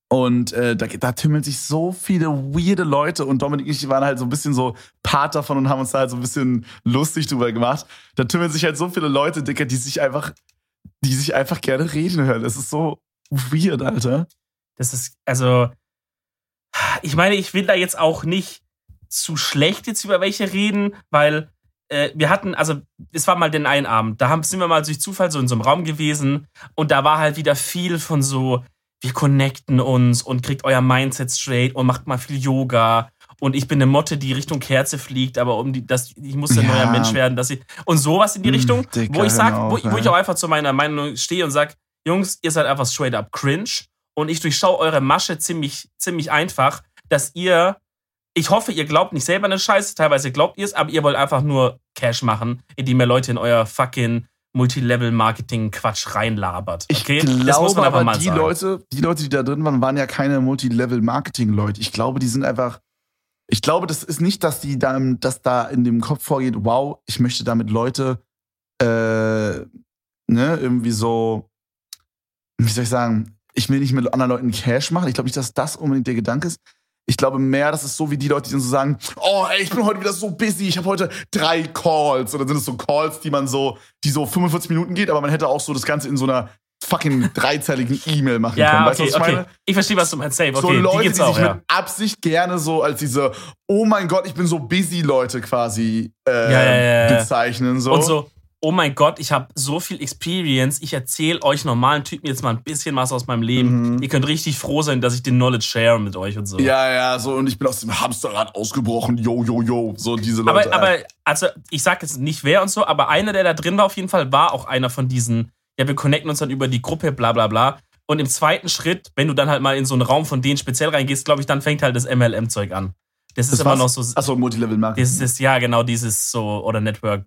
und äh, da, da tümmeln sich so viele weirde Leute und Dominik und ich waren halt so ein bisschen so Part davon und haben uns da halt so ein bisschen lustig drüber gemacht. Da tümmeln sich halt so viele Leute, Dicker, die sich einfach, die sich einfach gerne reden hören. Das ist so weird, Alter. Das ist, also, ich meine, ich will da jetzt auch nicht zu schlecht jetzt über welche reden, weil äh, wir hatten, also es war mal den einen Abend, da haben, sind wir mal durch Zufall so in so einem Raum gewesen und da war halt wieder viel von so, wir connecten uns und kriegt euer Mindset straight und macht mal viel Yoga. Und ich bin eine Motte, die Richtung Kerze fliegt, aber um die, das, ich muss ein Ja. neuer Mensch werden, dass ich und sowas in die Mm, Richtung, Dicker, wo ich sag, hör wo, auf, wo ich auch einfach zu meiner Meinung stehe und sag, Jungs, ihr seid einfach straight up cringe. Und ich durchschaue eure Masche ziemlich, ziemlich einfach, dass ihr, ich hoffe, ihr glaubt nicht selber eine Scheiße, teilweise glaubt ihr es, aber ihr wollt einfach nur Cash machen, indem ihr Leute in euer fucking Multilevel-Marketing-Quatsch reinlabert. Ich Okay? glaube das muss man einfach aber, mal die sagen. Leute, die Leute, die da drin waren, waren ja keine Multilevel-Marketing-Leute. Ich glaube, die sind einfach. Ich glaube, das ist nicht, dass die da, dass da in dem Kopf vorgeht, wow, ich möchte damit Leute, äh, ne, irgendwie so, wie soll ich sagen, ich will nicht mit anderen Leuten Cash machen. Ich glaube nicht, dass das unbedingt der Gedanke ist. Ich glaube mehr, das ist so wie die Leute, die dann so sagen, oh, ey, ich bin heute wieder so busy, ich habe heute drei Calls. Oder sind es so Calls, die man so, die so 45 Minuten geht, aber man hätte auch so das Ganze in so einer fucking dreizeiligen E-Mail machen können. Ja, weißt du, okay, was ich okay. meine? Ich verstehe, was du meinst. Safe, okay, so Leute, die die, sich auch, ja. mit Absicht gerne so als diese, oh mein Gott, ich bin so busy Leute quasi äh, Ja, ja, ja, ja. bezeichnen. So. Und so, oh mein Gott, ich habe so viel Experience, ich erzähle euch normalen Typen jetzt mal ein bisschen was aus meinem Leben. Mhm. Ihr könnt richtig froh sein, dass ich den Knowledge share mit euch und so. Ja, ja, so, und ich bin aus dem Hamsterrad ausgebrochen, yo, yo, yo. So diese Leute. aber, aber, also, ich sag jetzt nicht wer und so, aber einer, der da drin war, auf jeden Fall, war auch einer von diesen, ja, wir connecten uns dann über die Gruppe, bla, bla, bla. Und im zweiten Schritt, wenn du dann halt mal in so einen Raum von denen speziell reingehst, glaube ich, dann fängt halt das MLM-Zeug an. Das ist das immer war's? noch so. Achso, Multilevel-Marketing. Das ist, ja, genau, dieses so, oder Network.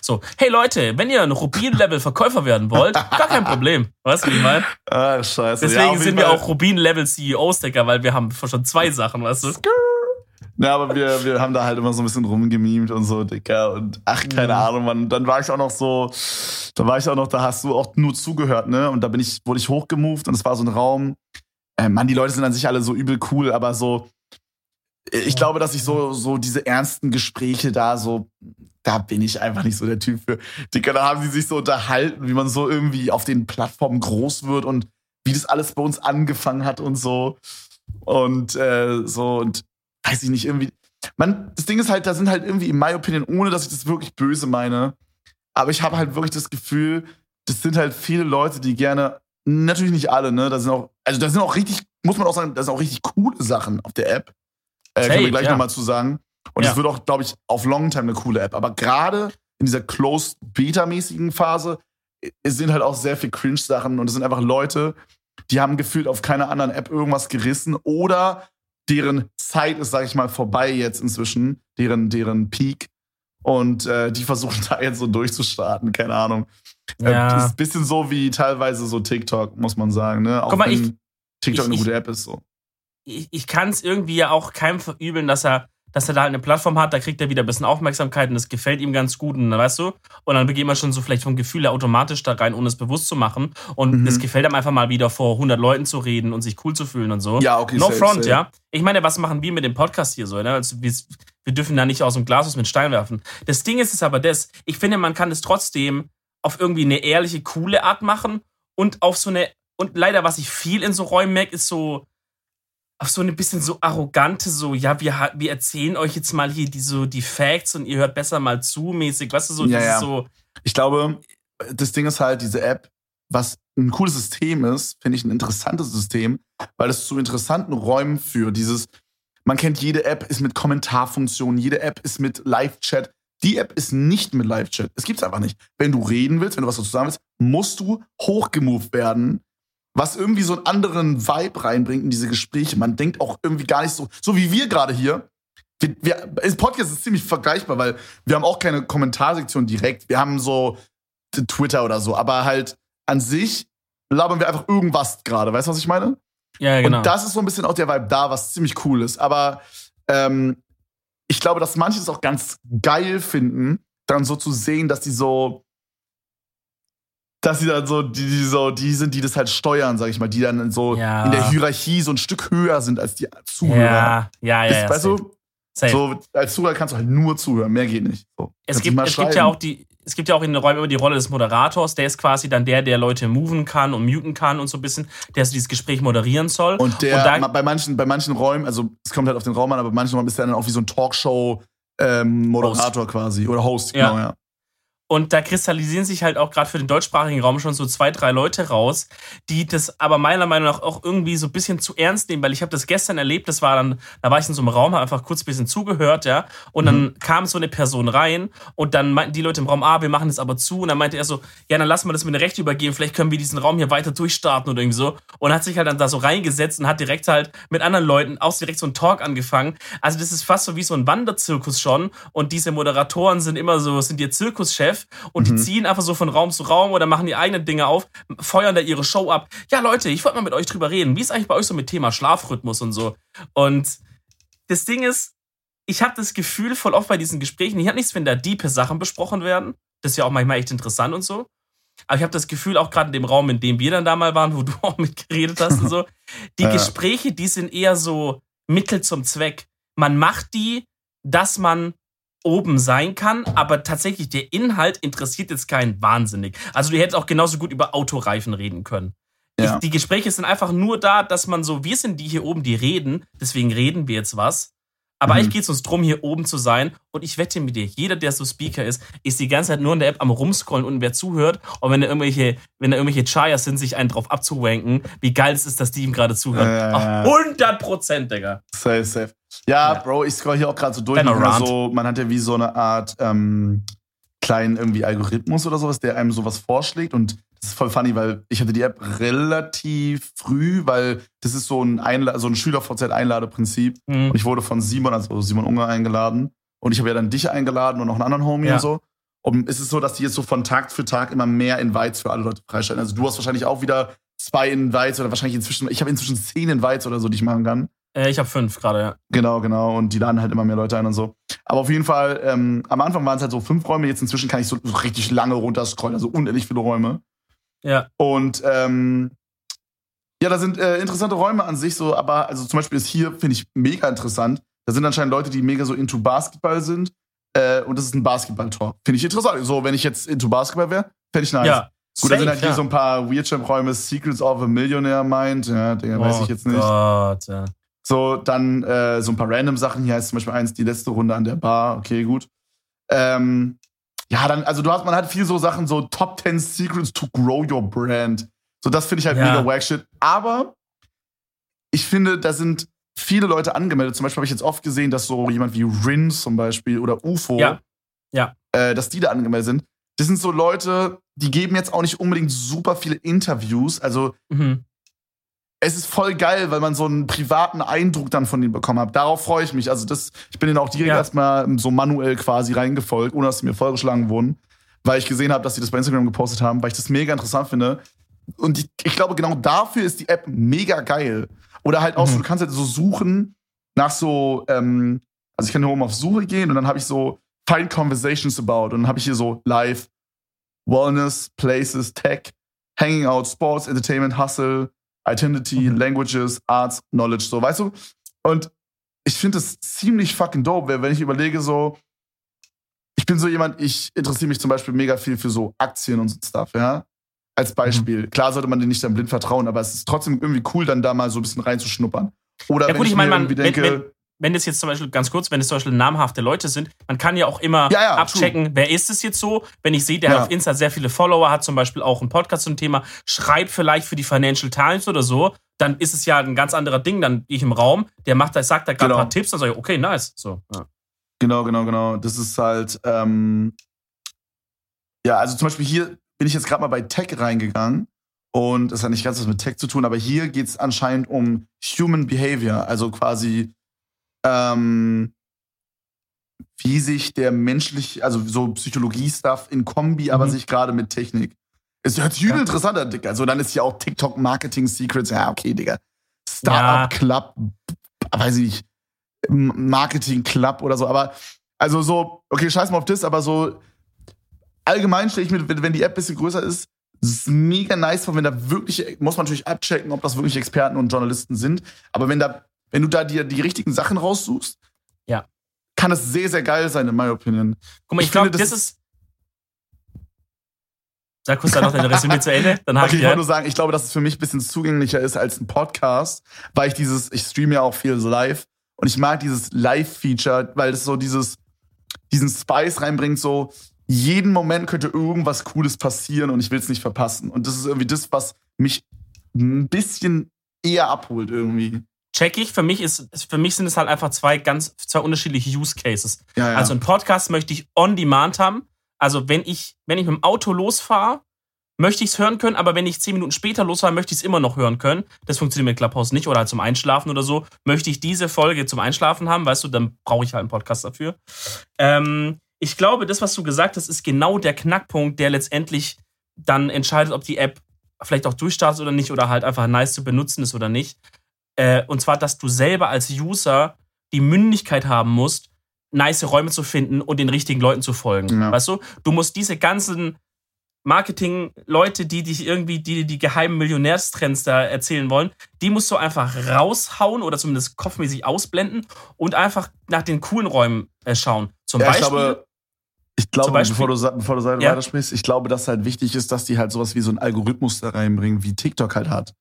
So, hey Leute, wenn ihr ein Rubin-Level-Verkäufer werden wollt, gar kein Problem. Weißt du, wie ich meine? Ah, scheiße. Deswegen ja, sind wir auch Rubin-Level-CEOs, Digga, weil wir haben schon zwei Sachen, weißt du? Ja, aber wir, wir haben da halt immer so ein bisschen rumgemimt und so, Dicker. Und ach, keine Mhm. Ahnung, Mann. Dann war ich auch noch so, da war ich auch noch, da hast du auch nur zugehört, ne? Und da bin ich, wurde ich hochgemoved und es war so ein Raum. Äh, Mann, die Leute sind an sich alle so übel cool, aber so, ich glaube, dass ich so, so diese ernsten Gespräche da so, da bin ich einfach nicht so der Typ für. Dicker, da haben sie sich so unterhalten, wie man so irgendwie auf den Plattformen groß wird und wie das alles bei uns angefangen hat und so. Und äh, so, und weiß ich nicht, irgendwie. Man, das Ding ist halt, da sind halt irgendwie, in my opinion, ohne dass ich das wirklich böse meine, aber ich habe halt wirklich das Gefühl, das sind halt viele Leute, die gerne, natürlich nicht alle, ne, da sind auch, also da sind auch richtig, muss man auch sagen, da sind auch richtig coole Sachen auf der App. Äh, können wir gleich ja. nochmal zu sagen. Und es ja. wird auch, glaube ich, auf Long Time eine coole App. Aber gerade in dieser Closed Beta-mäßigen Phase es sind halt auch sehr viel Cringe-Sachen und es sind einfach Leute, die haben gefühlt auf keiner anderen App irgendwas gerissen oder deren Zeit ist, sag ich mal, vorbei jetzt inzwischen, deren, deren Peak. Und äh, die versuchen da jetzt so durchzustarten, keine Ahnung. Äh, ja. Äh, ist ein bisschen so wie teilweise so TikTok, muss man sagen. Ne? Auch Guck mal, wenn ich, TikTok ich, eine gute App ist. So. Ich, ich kann es irgendwie ja auch keinem verübeln, dass er dass er da halt eine Plattform hat, da kriegt er wieder ein bisschen Aufmerksamkeit und das gefällt ihm ganz gut und dann weißt du, und dann begeht man schon so vielleicht vom Gefühl her automatisch da rein, ohne es bewusst zu machen und es mhm. gefällt einem einfach mal wieder vor 100 Leuten zu reden und sich cool zu fühlen und so. Ja, okay. No safe, front, safe. ja. Ich meine, was machen wir mit dem Podcast hier so, ne? Also wir, wir dürfen da nicht aus dem Glas mit Stein werfen. Das Ding ist es aber das, ich finde, man kann es trotzdem auf irgendwie eine ehrliche, coole Art machen und auf so eine, und leider, was ich viel in so Räumen merke, ist so, auf so eine bisschen so arrogante, so, ja, wir, wir erzählen euch jetzt mal hier die, so die Facts und ihr hört besser mal zu, mäßig, weißt du, so, ja, ja. so. Ich glaube, das Ding ist halt, diese App, was ein cooles System ist, finde ich ein interessantes System, weil es zu interessanten Räumen führt. Dieses, man kennt jede App, ist mit Kommentarfunktionen, jede App ist mit Live-Chat. Die App ist nicht mit Live-Chat. Es gibt es einfach nicht. Wenn du reden willst, wenn du was dazu sagen willst, musst du hochgemoved werden was irgendwie so einen anderen Vibe reinbringt in diese Gespräche. Man denkt auch irgendwie gar nicht so, so wie wir gerade hier. Wir, wir, das Podcast ist ziemlich vergleichbar, weil wir haben auch keine Kommentarsektion direkt. Wir haben so Twitter oder so, aber halt an sich labern wir einfach irgendwas gerade. Weißt du, was ich meine? Ja, genau. Und das ist so ein bisschen auch der Vibe da, was ziemlich cool ist. Aber ähm, ich glaube, dass manche es auch ganz geil finden, dann so zu sehen, dass die so dass sie dann so die, die, so, die sind, die das halt steuern, sag ich mal, die dann so ja. in der Hierarchie so ein Stück höher sind als die Zuhörer. Ja, ja, ja. Das, ja weißt safe. du? Safe. So, als Zuhörer kannst du halt nur zuhören, mehr geht nicht. So, es, gibt, es gibt ja auch die, es gibt ja auch in den Räumen immer die Rolle des Moderators, der ist quasi dann der, der Leute moven kann und muten kann und so ein bisschen, der so dieses Gespräch moderieren soll. Und der und bei, manchen, bei manchen Räumen, also es kommt halt auf den Raum an, aber bei manchen Räumen ist der dann auch wie so ein Talkshow-Moderator ähm, quasi oder Host, genau, ja. Und da kristallisieren sich halt auch gerade für den deutschsprachigen Raum schon so zwei, drei Leute raus, die das aber meiner Meinung nach auch irgendwie so ein bisschen zu ernst nehmen, weil ich habe das gestern erlebt, das war dann, da war ich in so einem Raum, habe einfach kurz ein bisschen zugehört, ja, und dann mhm. kam so eine Person rein und dann meinten die Leute im Raum, ah, wir machen das aber zu. Und dann meinte er so, ja, dann lassen wir das mit der Rechte übergeben, vielleicht können wir diesen Raum hier weiter durchstarten oder irgendwie so. Und hat sich halt dann da so reingesetzt und hat direkt halt mit anderen Leuten auch direkt so einen Talk angefangen. Also das ist fast so wie so ein Wanderzirkus schon. Und diese Moderatoren sind immer so, sind ihr Zirkuschef und mhm. die ziehen einfach so von Raum zu Raum oder machen die eigenen Dinge auf, feuern da ihre Show ab. Ja, Leute, ich wollte mal mit euch drüber reden. Wie ist eigentlich bei euch so mit Thema Schlafrhythmus und so? Und das Ding ist, ich habe das Gefühl voll oft bei diesen Gesprächen, ich habe nichts, wenn da diepe Sachen besprochen werden. Das ist ja auch manchmal echt interessant und so. Aber ich habe das Gefühl, auch gerade in dem Raum, in dem wir dann da mal waren, wo du auch mitgeredet hast und so, die ja. Gespräche, die sind eher so Mittel zum Zweck. Man macht die, dass man oben sein kann, aber tatsächlich der Inhalt interessiert jetzt keinen wahnsinnig. Also du hättest auch genauso gut über Autoreifen reden können. Ja. Die, die Gespräche sind einfach nur da, dass man so, wir sind die hier oben, die reden, deswegen reden wir jetzt was. Aber mhm. eigentlich geht es uns darum, hier oben zu sein. Und ich wette mit dir, jeder, der so Speaker ist, ist die ganze Zeit nur in der App am rumscrollen und wer zuhört. Und wenn da irgendwelche, wenn da irgendwelche Chayas sind, sich einen drauf abzuwanken, wie geil es ist, dass die ihm gerade zuhören. Ja, ja, 100 Prozent, Digga. Safe, safe. Ja, Bro, ich scroll hier auch gerade so durch. So, man hat ja wie so eine Art ähm, kleinen irgendwie Algorithmus oder sowas, der einem sowas vorschlägt. Und das ist voll funny, weil ich hatte die App relativ früh, weil das ist so ein, Einla so ein Schüler-VZ-Einladeprinzip. Mhm. Und ich wurde von Simon, also Simon Unger, eingeladen. Und ich habe ja dann dich eingeladen und noch einen anderen Homie ja. und so. Und es ist so, dass die jetzt so von Tag für Tag immer mehr Invites für alle Leute freistellen. Also du hast wahrscheinlich auch wieder zwei Invites oder wahrscheinlich inzwischen, ich habe inzwischen zehn Invites oder so, die ich machen kann. Äh, ich habe fünf gerade, ja. Genau, genau. Und die laden halt immer mehr Leute ein und so. Aber auf jeden Fall, ähm, am Anfang waren es halt so fünf Räume, jetzt inzwischen kann ich so, so richtig lange runterscrollen, also unendlich viele Räume. Ja. Und ähm, ja, da sind äh, interessante Räume an sich, so, aber also zum Beispiel ist hier, finde ich, mega interessant. Da sind anscheinend Leute, die mega so into Basketball sind. Äh, und das ist ein Basketball-Talk. Finde ich interessant. So, wenn ich jetzt into Basketball wäre, fände ich nice. Ja. Gut, da sind halt ja. hier so ein paar Weirdchamp-Räume, Secrets of a Millionaire Mind. Ja, den oh weiß ich jetzt nicht. Gott, ja. So, dann äh, so ein paar random Sachen. Hier heißt zum Beispiel eins, die letzte Runde an der Bar. Okay, gut. Ähm, ja, dann, also du hast, man hat viel so Sachen, so Top 10 Secrets to grow your brand. So, das finde ich halt ja. mega wack shit. Aber ich finde, da sind viele Leute angemeldet. Zum Beispiel habe ich jetzt oft gesehen, dass so jemand wie Rin zum Beispiel oder UFO, Ja. Ja. Äh, dass die da angemeldet sind. Das sind so Leute, die geben jetzt auch nicht unbedingt super viele Interviews. Also Mhm. Es ist voll geil, weil man so einen privaten Eindruck dann von denen bekommen hat. Darauf freue ich mich. Also das, ich bin denen auch direkt Ja. erstmal so manuell quasi reingefolgt, ohne dass sie mir vorgeschlagen wurden, weil ich gesehen habe, dass sie das bei Instagram gepostet haben, weil ich das mega interessant finde. Und ich, ich glaube, genau dafür ist die App mega geil. Oder halt auch so, Mhm. du kannst halt so suchen nach so, ähm, also ich kann hier oben auf Suche gehen und dann habe ich so Find Conversations about und dann habe ich hier so Live, Wellness, Places, Tech, Hanging Out, Sports, Entertainment, Hustle, Identity, Mhm. Languages, Arts, Knowledge, so, weißt du? Und ich finde das ziemlich fucking dope, wenn ich überlege, so, ich bin so jemand, ich interessiere mich zum Beispiel mega viel für so Aktien und so Stuff, ja? Als Beispiel. Klar sollte man denen nicht dann blind vertrauen, aber es ist trotzdem irgendwie cool, dann da mal so ein bisschen reinzuschnuppern. Oder Ja, wenn gut, ich, ich meine, mir man- irgendwie wenn- denke, wenn es jetzt zum Beispiel, ganz kurz, wenn es zum Beispiel namhafte Leute sind, man kann ja auch immer Ja, ja, abchecken, wer ist es jetzt so. Wenn ich sehe, der Ja. hat auf Insta sehr viele Follower, hat zum Beispiel auch einen Podcast zum Thema, schreibt vielleicht für die Financial Times oder so, dann ist es ja ein ganz anderer Ding. Dann gehe ich im Raum, der macht da, sagt da gerade Genau. ein paar Tipps, dann sage ich, okay, nice. So. Genau, genau, genau. Das ist halt, ähm, ja, also zum Beispiel hier bin ich jetzt gerade mal bei Tech reingegangen und das hat nicht ganz was mit Tech zu tun, aber hier geht es anscheinend um Human Behavior, also quasi, ähm, wie sich der menschliche, also so Psychologie-Stuff in Kombi, aber Mhm. sich gerade mit Technik. Es hört sich Ja. interessant an, Digga. Also dann ist hier auch TikTok Marketing Secrets, ja, okay, Digga. Startup Club, weiß ich nicht, Marketing Club oder so, aber also so, okay, scheiß mal auf das, aber so allgemein stelle ich mir, wenn, die App ein bisschen größer ist, es ist mega nice, wenn da wirklich, muss man natürlich abchecken, ob das wirklich Experten und Journalisten sind, aber wenn da, wenn du da dir die richtigen Sachen raussuchst, Ja. kann es sehr, sehr geil sein, in my opinion. Guck mal, ich, Ich finde, glaube, das das ist. Sag kurz dann noch deine Resümee zu Ende, dann habe Okay, ich ich wollte nur sagen, ich glaube, dass es für mich ein bisschen zugänglicher ist als ein Podcast, weil ich dieses, ich streame ja auch viel live und ich mag dieses Live-Feature, weil es so dieses, diesen Spice reinbringt, so jeden Moment könnte irgendwas Cooles passieren und ich will es nicht verpassen. Und das ist irgendwie das, was mich ein bisschen eher abholt irgendwie. Check ich. Für mich, ist, für mich sind es halt einfach zwei ganz, zwei unterschiedliche Use Cases. Ja, ja. Also ein Podcast möchte ich on demand haben. Also wenn ich, wenn ich mit dem Auto losfahre, möchte ich es hören können, aber wenn ich zehn Minuten später losfahre, möchte ich es immer noch hören können. Das funktioniert mit Clubhouse nicht oder halt zum Einschlafen oder so. Möchte ich diese Folge zum Einschlafen haben, weißt du, dann brauche ich halt einen Podcast dafür. Ähm, ich glaube, das, was du gesagt hast, ist genau der Knackpunkt, der letztendlich dann entscheidet, ob die App vielleicht auch durchstartet oder nicht oder halt einfach nice zu benutzen ist oder nicht. Äh, und zwar, dass du selber als User die Mündigkeit haben musst, nice Räume zu finden und den richtigen Leuten zu folgen. Ja. Weißt du? Du musst diese ganzen Marketing-Leute, die dich irgendwie, die die geheimen Millionärstrends da erzählen wollen, die musst du einfach raushauen oder zumindest kopfmäßig ausblenden und einfach nach den coolen Räumen äh, schauen. Zum ja, ich Beispiel. glaube, ich glaube Beispiel- bevor du, bevor du Ja. weitersprichst, ich glaube, dass halt wichtig ist, dass die halt sowas wie so einen Algorithmus da reinbringen, wie TikTok halt hat.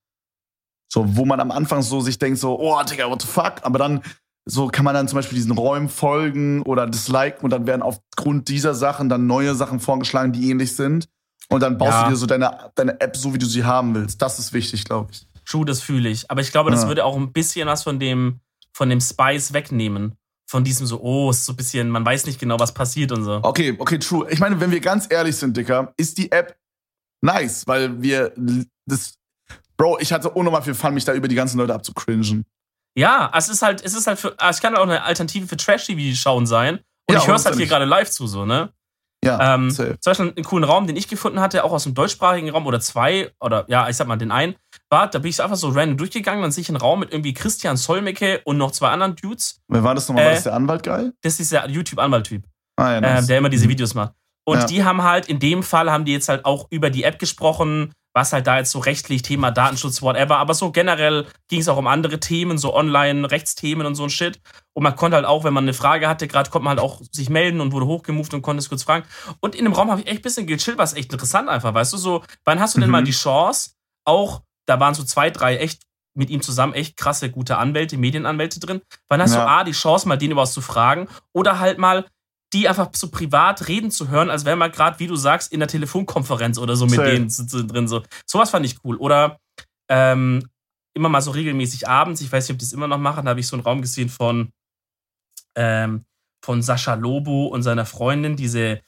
So, wo man am Anfang so sich denkt, so, oh, Digga, what the fuck? Aber dann, so kann man dann zum Beispiel diesen Räumen folgen oder disliken und dann werden aufgrund dieser Sachen dann neue Sachen vorgeschlagen, die ähnlich sind. Und dann baust Ja. du dir so deine, deine App so, wie du sie haben willst. Das ist wichtig, glaube ich. True, das fühle ich. Aber ich glaube, das Ja. würde auch ein bisschen was von dem, von dem Spice wegnehmen. Von diesem so, oh, ist so ein bisschen, man weiß nicht genau, was passiert und so. Okay, okay, true. Ich meine, wenn wir ganz ehrlich sind, Dicker, ist die App nice, weil wir das. Bro, ich hatte unnormal viel Fun, mich da über die ganzen Leute abzucringen. Ja, es ist halt, es ist halt für, es kann auch eine Alternative für Trash-TV schauen sein. Und Ja, ich höre es halt hier gerade live zu, so, ne? Ja, Ähm, safe. zum Beispiel einen coolen Raum, den ich gefunden hatte, auch aus dem deutschsprachigen Raum oder zwei, oder ja, ich sag mal den einen, war, da bin ich so einfach so random durchgegangen, dann sehe ich einen Raum mit irgendwie Christian Solmecke und noch zwei anderen Dudes. Wer war das nochmal? War äh, das der Anwalt geil? Das ist dieser YouTube-Anwalt-Typ. Ah, ja, nice. der immer diese Videos macht. Und Ja. die haben halt, in dem Fall haben die jetzt halt auch über die App gesprochen, was halt da jetzt so rechtlich, Thema Datenschutz, whatever, aber so generell ging es auch um andere Themen, so Online-Rechtsthemen und so ein Shit. Und man konnte halt auch, wenn man eine Frage hatte, gerade konnte man halt auch sich melden und wurde hochgemoved und konnte es kurz fragen. Und in dem Raum habe ich echt ein bisschen gechillt, was echt interessant einfach, weißt du, so, wann hast du denn Mhm. mal die Chance, auch, da waren so zwei, drei echt mit ihm zusammen echt krasse, gute Anwälte, Medienanwälte drin. Wann hast Ja. du A, die Chance, mal den über was zu fragen oder halt mal die einfach so privat reden zu hören, als wäre man gerade, wie du sagst, in der Telefonkonferenz oder so mit Safe. denen drin. So. Sowas fand ich cool. Oder ähm, immer mal so regelmäßig abends, ich weiß nicht, ob die es immer noch machen, da habe ich so einen Raum gesehen von, ähm, von Sascha Lobo und seiner Freundin, diese,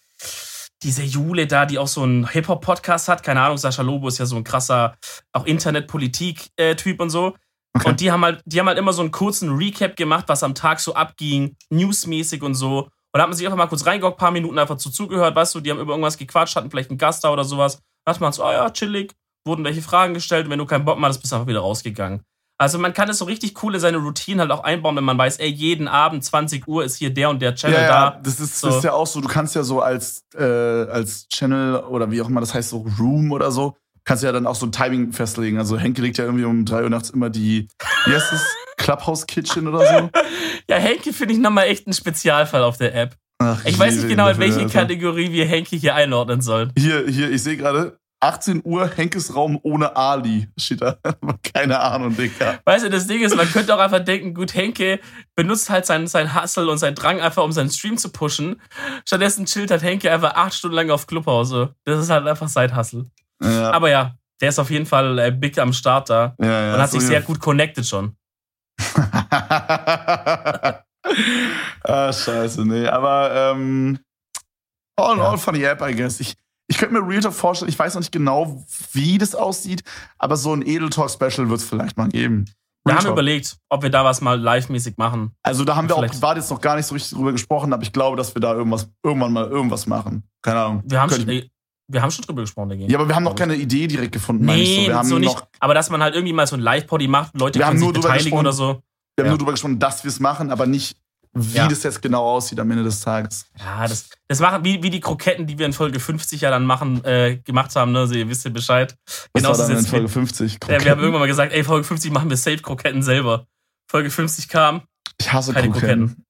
diese Jule da, die auch so einen Hip-Hop-Podcast hat. Keine Ahnung, Sascha Lobo ist ja so ein krasser, auch Internetpolitik-Typ und so. Okay. Und die haben halt, die haben halt immer so einen kurzen Recap gemacht, was am Tag so abging, newsmäßig und so. Und da hat man sich einfach mal kurz reingehockt, paar Minuten einfach zu zugehört, weißt du, die haben über irgendwas gequatscht, hatten vielleicht einen Gast da oder sowas. Da dachte man so, oh ja, chillig, wurden welche Fragen gestellt und wenn du keinen Bock mehr hast, bist du einfach wieder rausgegangen. Also man kann es so richtig cool in seine Routine halt auch einbauen, wenn man weiß, ey, jeden Abend 20 Uhr ist hier der und der Channel ja, da. Ja, das ist, so. das ist ja auch so, du kannst ja so als, äh, als Channel oder wie auch immer das heißt, so Room oder so, kannst du ja dann auch so ein Timing festlegen. Also Henke legt ja irgendwie um drei Uhr nachts immer die, das, Clubhouse Kitchen oder so. ja, Henke finde ich nochmal echt ein Spezialfall auf der App. Ach, ich weiß nicht genau, in welche Kategorie wir Henke hier einordnen sollen. Hier, hier, ich sehe gerade, 18 Uhr, Henkes Raum ohne Ali. Steht da. Keine Ahnung, Digga. Weißt du, das Ding ist, man könnte auch einfach denken, gut, Henke benutzt halt seinen, seinen Hustle und seinen Drang einfach, um seinen Stream zu pushen. Stattdessen chillt halt Henke einfach acht Stunden lang auf Clubhause. Das ist halt einfach sein Hustle. Ja. Aber ja, der ist auf jeden Fall äh, big am Start da. Ja, ja, und hat sich sehr gut connected schon. ah, scheiße, nee. Aber ähm, all in all funny App, I guess. Ich, ich könnte mir Real Talk vorstellen, ich weiß noch nicht genau, wie das aussieht, aber so ein Edel Talk Special wird es vielleicht mal geben. Wir haben überlegt, ob wir da was mal live-mäßig machen. Also da haben wir auch privat jetzt noch gar nicht so richtig drüber gesprochen, aber ich glaube, dass wir da irgendwas, irgendwann mal irgendwas machen. Keine Ahnung. Wir haben, schon, wir haben schon drüber gesprochen, dagegen. Ja, aber wir haben noch keine Idee direkt gefunden. Nee, so. Wir haben so nicht. aber dass man halt irgendwie mal so ein Live-Poddy macht, Leute wir können sich beteiligen oder so. Wir haben nur drüber gesprochen, dass wir es machen, aber nicht, wie ja. das jetzt genau aussieht am Ende des Tages. Ja, das, das machen wie, wie die Kroketten, die wir in Folge 50 ja dann machen, äh, gemacht haben, ne? Also ihr wisst ja Bescheid. Genau das war dann in Folge 50. Ja, wir haben irgendwann mal gesagt, ey, Folge 50 machen wir safe Kroketten selber. Folge 50 kam. Ich hasse Kroketten. Kroketten.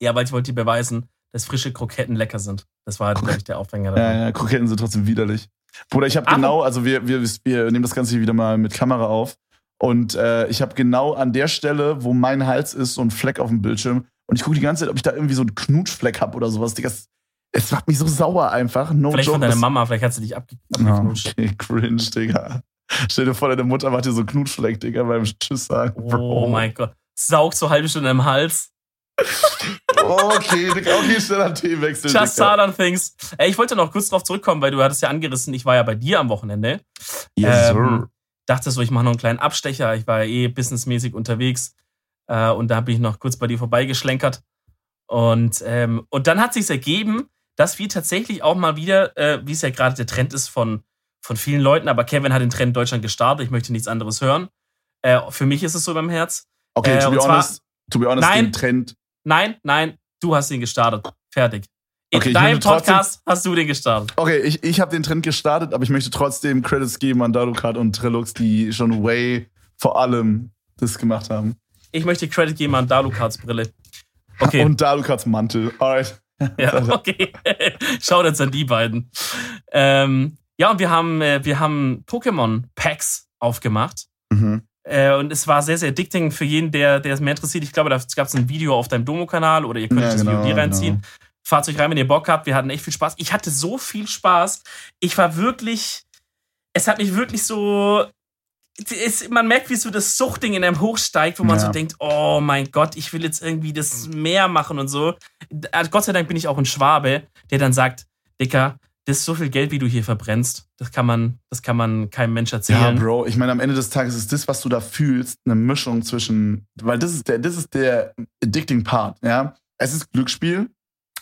Ja, weil ich wollte dir beweisen, dass frische Kroketten lecker sind. Das war, glaube ich, der Aufhänger. Ja, ja, Kroketten sind trotzdem widerlich. Bruder, ich habe genau, also wir, wir, wir nehmen das Ganze hier wieder mal mit Kamera auf. Und äh, ich habe genau an der Stelle, wo mein Hals ist, so einen Fleck auf dem Bildschirm. Und ich gucke die ganze Zeit, ob ich da irgendwie so einen Knutschfleck habe oder sowas. Digga, es macht mich so sauer einfach. No vielleicht joke. von deiner Mama, vielleicht hat sie dich abge abgeknutscht. Okay, cringe, Digga. Stell dir vor, deine Mutter macht dir so einen Knutschfleck, Digga, beim Tschüss sagen. Oh mein Gott. Saugt so halbe Stunde im Hals. Okay, okay, schneller Themenwechsel. Just Southern Things. Ey, ich wollte noch kurz drauf zurückkommen, weil du hattest ja angerissen, ich war ja bei dir am Wochenende. Yes, ähm, dachte so, ich mache noch einen kleinen Abstecher. Ich war ja eh businessmäßig unterwegs. Äh, und da bin ich noch kurz bei dir vorbeigeschlenkert. Und, ähm, und dann hat sich ergeben, dass wir tatsächlich auch mal wieder, äh, wie es ja gerade der Trend ist von, von vielen Leuten, aber Kevin hat den Trend in Deutschland gestartet, ich möchte nichts anderes hören. Äh, für mich ist es so beim Herz. Okay, äh, to, be honest, to be honest, nein, den Trend. Nein, nein, du hast ihn gestartet. Fertig. In okay, deinem Podcast hast du den gestartet. Okay, ich, ich habe den Trend gestartet, aber ich möchte trotzdem Credits geben an Dalukat und Trilux, die schon way vor allem das gemacht haben. Ich möchte Credit geben an Dalukats Brille. Okay. Und Dalukats Mantel. Alright. Ja, okay. Schaut jetzt an die beiden. Ähm, ja, und wir haben, äh, wir haben Pokémon-Packs aufgemacht. Äh, und es war sehr, sehr addicting für jeden, der, der es mehr interessiert. Ich glaube, da gab es ein Video auf deinem Domo-Kanal oder ihr könnt ja, das genau, Video reinziehen. Genau. Fahrt euch rein, wenn ihr Bock habt. Wir hatten echt viel Spaß. Ich hatte so viel Spaß. Ich war wirklich, es hat mich wirklich so, es, man merkt, wie so das Suchtding in einem hochsteigt, wo man ja. so denkt, oh mein Gott, ich will jetzt irgendwie das mehr machen und so. Also Gott sei Dank bin ich auch ein Schwabe, der dann sagt, Dicker, das ist so viel Geld, wie du hier verbrennst. Das kann man, das kann man keinem Mensch erzählen. Ja, Bro, ich meine, am Ende des Tages ist das, was du da fühlst, eine Mischung zwischen, weil das ist der, das ist der addicting Part, ja. Es ist Glücksspiel,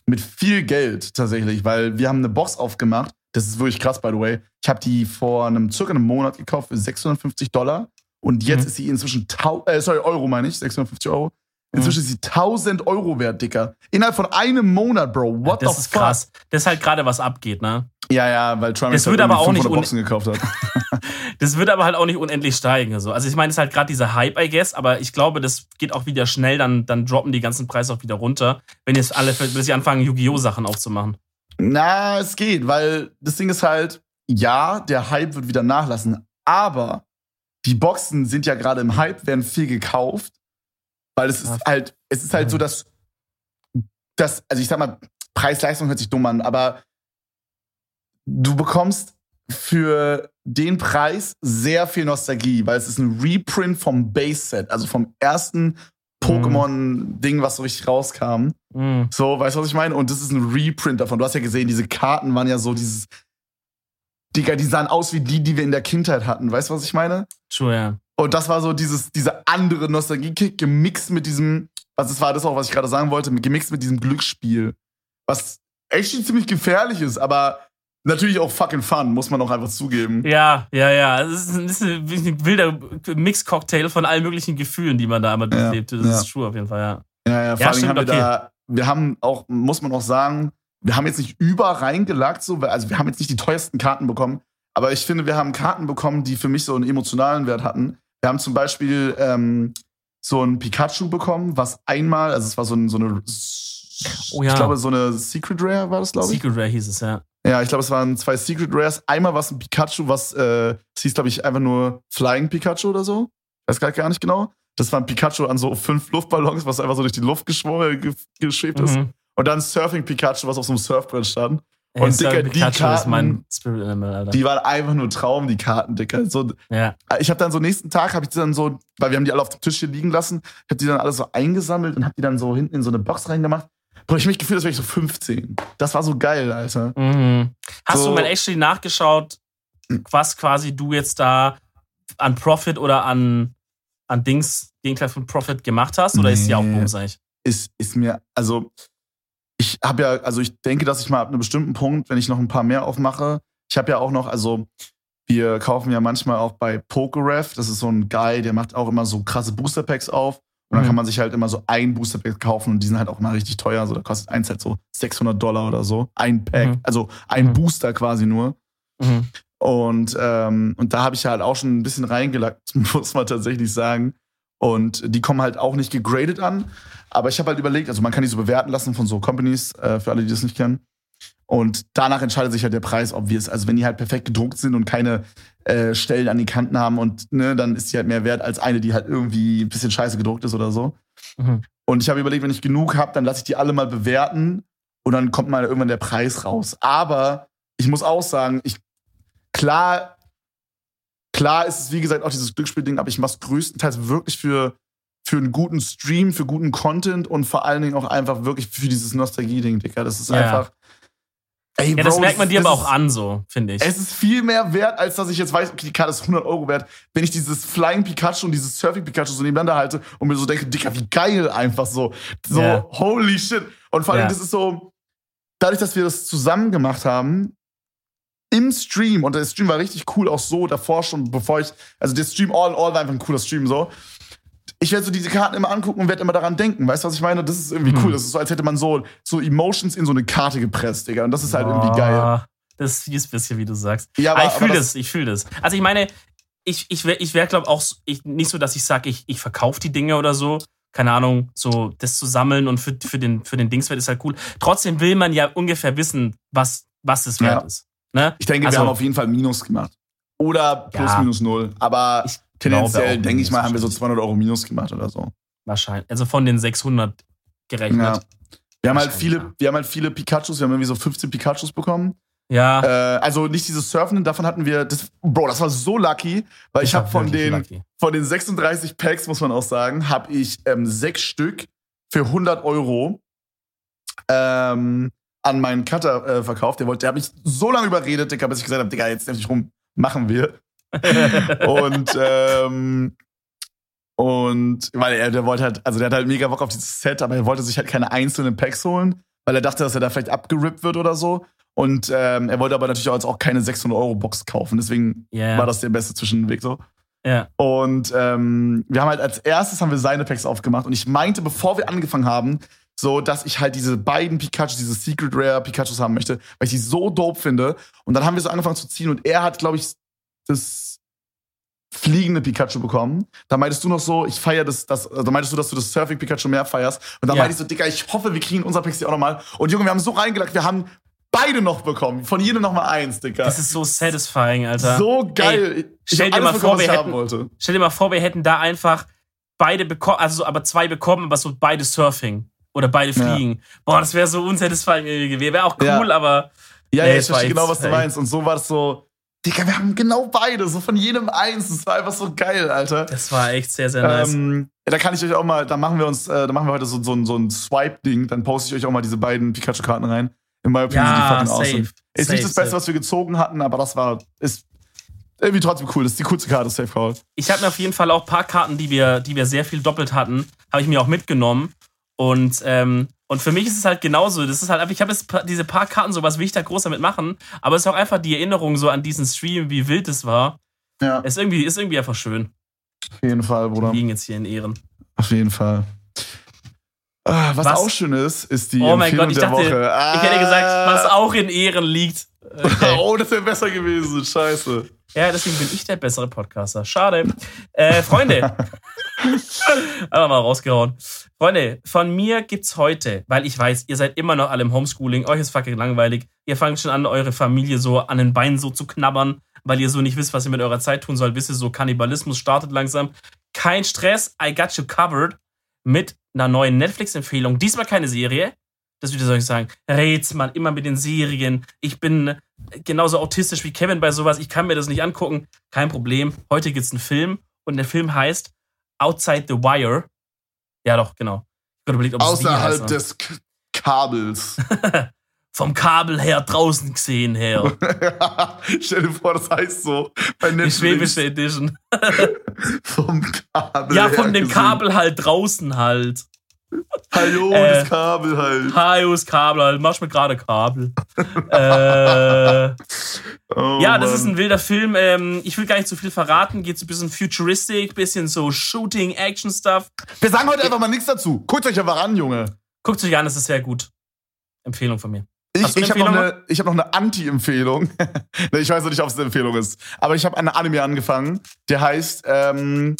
mit viel Geld tatsächlich, weil wir haben eine Box aufgemacht. Das ist wirklich krass, by the way. Ich habe die vor einem circa einem Monat gekauft für 650 Dollar. Und jetzt mhm. ist sie inzwischen, äh, sorry, Euro meine ich, 650 Euro. Inzwischen ist sie 1000 Euro wert, Dicker. Innerhalb von einem Monat, Bro. What ja, das the ist fuck? krass. Das ist halt gerade was abgeht, ne? Ja, ja, weil Trump das wird halt aber auch nicht Boxen gekauft hat. das wird aber halt auch nicht unendlich steigen. Also, also ich meine, es ist halt gerade dieser Hype, I guess, aber ich glaube, das geht auch wieder schnell, dann, dann droppen die ganzen Preise auch wieder runter, wenn jetzt alle, wenn sie anfangen, Yu-Gi-Oh! Sachen aufzumachen. Na, es geht, weil das Ding ist halt, ja, der Hype wird wieder nachlassen, aber die Boxen sind ja gerade im Hype, werden viel gekauft, weil es ist halt, es ist halt so, dass, dass also ich sag mal, Preis-Leistung hört sich dumm an, aber du bekommst für den Preis sehr viel Nostalgie, weil es ist ein Reprint vom Base-Set, also vom ersten Pokémon-Ding, was so richtig rauskam. Mhm. So, weißt du, was ich meine? Und das ist ein Reprint davon. Du hast ja gesehen, diese Karten waren ja so dieses. Digga, die sahen aus wie die, die wir in der Kindheit hatten. Weißt du, was ich meine? True, ja. Und das war so dieses, dieser andere Nostalgie-Kick gemixt mit diesem, was es war das auch, was ich gerade sagen wollte, gemixt mit diesem Glücksspiel. Was echt ziemlich gefährlich ist, aber natürlich auch fucking fun, muss man auch einfach zugeben. Ja, ja, ja. Es ist, ist ein wilder Mix-Cocktail von allen möglichen Gefühlen, die man da einmal Ja, durchlebt. Das ja. ist true auf jeden Fall, ja. Ja, ja, vor Ja, allem stimmt, haben wir okay. da, wir haben auch, muss man auch sagen, wir haben jetzt nicht über reingelagt, so, also wir haben jetzt nicht die teuersten Karten bekommen, aber ich finde, wir haben Karten bekommen, die für mich so einen emotionalen Wert hatten. Wir haben zum Beispiel ähm, so ein Pikachu bekommen, was einmal, also es war so, ein, so eine, Oh ja. ich glaube, so eine Secret Rare war das, glaube ich. Secret Rare hieß es, ja. Ja, ich glaube, es waren zwei Secret Rares. Einmal war es ein Pikachu, was, äh, es hieß, glaube ich, einfach nur Flying Pikachu oder so. Weiß grad gar nicht genau. Das war ein Pikachu an so fünf Luftballons, was einfach so durch die Luft geschwo- äh, ge geschwebt ist. Mhm. Und dann Surfing Pikachu, was auf so einem Surfbrett stand. Und Sir Dicker, die Pikachu ist Karten- mein Spirit Animal, Alter. Die waren einfach nur Traum, die Karten, Dicker. So, ja. ich habe dann so nächsten Tag, habe ich die dann so, weil wir haben die alle auf dem Tisch hier liegen lassen, ich habe die dann alle so eingesammelt und habe die dann so hinten in so eine Box reingemacht. Boah, ich mich gefühlt, als wäre ich so 15. Das war so geil, Alter. Mhm. Hast So- du mal actually nachgeschaut, was quasi du jetzt da an Profit oder an, an Dings, Gegenteil von Profit gemacht hast? Oder ist die auch Nee. bumsig? ist, ist mir, also ich habe ja, also ich denke, dass ich mal ab einem bestimmten Punkt, wenn ich noch ein paar mehr aufmache, ich habe ja auch noch, also wir kaufen ja manchmal auch bei PokeRef, das ist so ein Guy, der macht auch immer so krasse Booster Packs auf und dann Mhm. kann man sich halt immer so ein Booster Pack kaufen und die sind halt auch mal richtig teuer, also da kostet eins halt so 600 Dollar oder so, ein Pack, Mhm. also ein Mhm. Booster quasi nur. Mhm. Und, ähm, und da habe ich halt auch schon ein bisschen reingelackt, muss man tatsächlich sagen. Und die kommen halt auch nicht gegradet an. Aber ich habe halt überlegt, also man kann die so bewerten lassen von so Companies, äh, für alle, die das nicht kennen. Und danach entscheidet sich halt der Preis, ob wir es, also wenn die halt perfekt gedruckt sind und keine äh, Stellen an den Kanten haben und ne, dann ist die halt mehr wert als eine, die halt irgendwie ein bisschen scheiße gedruckt ist oder so. Mhm. Und ich habe überlegt, wenn ich genug habe, dann lasse ich die alle mal bewerten und dann kommt mal irgendwann der Preis raus. Aber ich muss auch sagen, ich klar, klar ist es wie gesagt auch dieses Glücksspielding, aber ich mache es größtenteils wirklich für für einen guten Stream, für guten Content und vor allen Dingen auch einfach wirklich für dieses Nostalgie-Ding, Digga. Das ist Ja. einfach. Ey, Ja, das Bro, merkt man dir das aber auch ist- an, so, finde ich. es ist viel mehr wert, als dass ich jetzt weiß, okay, die Karte ist 100 Euro wert. Wenn ich dieses Flying Pikachu und dieses Surfing Pikachu so nebeneinander halte und mir so denke, Dicker, wie geil einfach so. So, Ja. holy shit. Und vor allem, Ja. das ist so, dadurch, dass wir das zusammen gemacht haben, im Stream, und der Stream war richtig cool, auch so davor schon, bevor ich, also der Stream all in all war einfach ein cooler Stream, so. Ich werde so diese Karten immer angucken und werde immer daran denken. Weißt du, was ich meine? Das ist irgendwie Mhm. cool. Das ist so, als hätte man so, so Emotions in so eine Karte gepresst, Digga. Und das ist halt irgendwie geil. Ah, Das ist fies bisschen, wie du sagst. Ja, aber, aber- ich fühle aber das, ich fühle das. Also ich meine, ich, ich wäre, ich wär, glaube auch ich, nicht so, dass ich sage, ich, ich verkaufe die Dinge oder so. Keine Ahnung, so das zu sammeln und für, für, den, für den Dingswert ist halt cool. Trotzdem will man ja ungefähr wissen, was, was es wert Ja. ist. Ne? Ich denke, Also- wir haben auf jeden Fall Minus gemacht. Oder plus Ja. minus null. Aber Ich tendenziell, denke ich mal, haben wir so 200 Euro Minus gemacht oder so. Wahrscheinlich. Also von den 600 gerechnet. Ja. Wir haben halt viele, ja. wir haben halt viele Pikachus, wir haben irgendwie so 15 Pikachus bekommen. Ja. Äh, also nicht dieses Surfen, davon hatten wir, das, Bro, das war so lucky, weil ich war habe von den, lucky. von den 36 Packs, muss man auch sagen, habe ich ähm, sechs Stück für 100 Euro ähm, an meinen Cutter äh, verkauft. Der wollte, der hat mich so lange überredet, Digga, bis ich gesagt habe, Digga, jetzt nerv dich rum, machen wir. und ähm, und weil er, der wollte halt, also der hat halt mega Bock auf dieses Set, aber er wollte sich halt keine einzelnen Packs holen, weil er dachte, dass er da vielleicht abgerippt wird oder so. Und ähm, er wollte aber natürlich auch, jetzt auch keine 600 Euro Box kaufen, deswegen Ja. war das der beste Zwischenweg so. ja. Und ähm, wir haben halt als erstes haben wir seine Packs aufgemacht und ich meinte, bevor wir angefangen haben, so, dass ich halt diese beiden Pikachus, diese Secret Rare Pikachus haben möchte, weil ich die so dope finde. Und dann haben wir so angefangen zu ziehen und er hat, glaube ich, das fliegende Pikachu bekommen. Da meintest du noch so, ich feiere das, das, da meintest du, dass du das Surfing Pikachu mehr feierst. Und dann Ja. meinte ich so, Digga, ich hoffe, wir kriegen unser Pixie auch nochmal. Und Junge, wir haben so reingelagt, wir haben beide noch bekommen. Von jedem nochmal eins, Digga. Das ist so satisfying, Alter. so geil. stell dir mal bekommen, vor, wir hätten- wollte. Stell dir mal vor, wir hätten da einfach beide bekommen, also so, aber zwei bekommen, aber so beide Surfing oder beide Ja. fliegen. Boah, das wäre so unsatisfying irgendwie gewesen. Wäre auch cool, Ja. aber Ja, Nee, ja, ich verstehe genau, was du ey. meinst. Und so war es so, Digga, wir haben genau beide, so von jedem eins. Das war einfach so geil, Alter. Das war echt sehr, sehr nice. Ähm, da kann ich euch auch mal, da machen wir uns, äh, da machen wir heute so, so, ein- so ein Swipe-Ding, dann poste ich euch auch mal diese beiden Pikachu-Karten rein. In my opinion sind die Ja, fucking safe. awesome. Ist Safe, nicht das Beste, safe. was wir gezogen hatten, aber das war, ist irgendwie trotzdem cool. Das ist die coolste Karte, Safe Call. Ich habe mir auf jeden Fall auch ein paar Karten, die wir, die wir sehr viel doppelt hatten, habe ich mir auch mitgenommen. Und, ähm, und für mich ist es halt genauso. Das ist halt einfach, ich habe jetzt diese paar Karten, so was will ich da groß damit machen. Aber es ist auch einfach die Erinnerung so an diesen Stream, wie wild es war. Ja, Ist irgendwie, ist irgendwie einfach schön. auf jeden Fall, Bruder. Wir liegen jetzt hier in Ehren. Auf jeden Fall. Ah, was, Was? auch schön ist, ist die Oh mein Empfehlung Gott, ich der dachte, Woche. Ah. ich hätte gesagt, was auch in Ehren liegt. Okay. oh, das wäre besser gewesen. Scheiße. Ja, deswegen bin ich der bessere Podcaster. Schade. Äh, Freunde. Einfach mal rausgehauen. Freunde, von mir gibt's heute, weil ich weiß, ihr seid immer noch alle im Homeschooling, euch ist fucking langweilig. Ihr fangt schon an, eure Familie so an den Beinen so zu knabbern, weil ihr so nicht wisst, was ihr mit eurer Zeit tun sollt. Wisst ihr, so Kannibalismus startet langsam. Kein Stress, I got you covered mit einer neuen Netflix-Empfehlung. Diesmal keine Serie. Das soll ich sagen. Rätsmann, immer mit den Serien. Ich bin genauso autistisch wie Kevin bei sowas. Ich kann mir das nicht angucken. Kein Problem. Heute gibt's einen Film und der Film heißt Outside the Wire. Ja, doch, genau. Überlegt, ob es die heißt, Außerhalb aber- des K Kabels. vom Kabel her draußen gesehen her. Stell dir vor, das heißt so. Bei Die schwäbische Edition. Vom Kabel. Ja, von dem gesehen. Kabel halt draußen halt. Hallo, Äh, das Kabel halt. Haius Kabel halt. Mach mir gerade Kabel. äh, Oh, Ja, das Mann. ist ein wilder Film. Ähm, ich will gar nicht zu viel verraten. Geht so ein bisschen futuristic, bisschen so Shooting, Action-Stuff. Wir sagen heute einfach mal nichts dazu. Guckt euch einfach an, Junge. Guckt euch an, das ist sehr gut. Empfehlung von mir. Ich, ich habe noch, eine- ich hab noch eine Anti-Empfehlung. Ich weiß noch nicht, ob es eine Empfehlung ist. Aber ich habe einen Anime angefangen, der heißt. Ähm,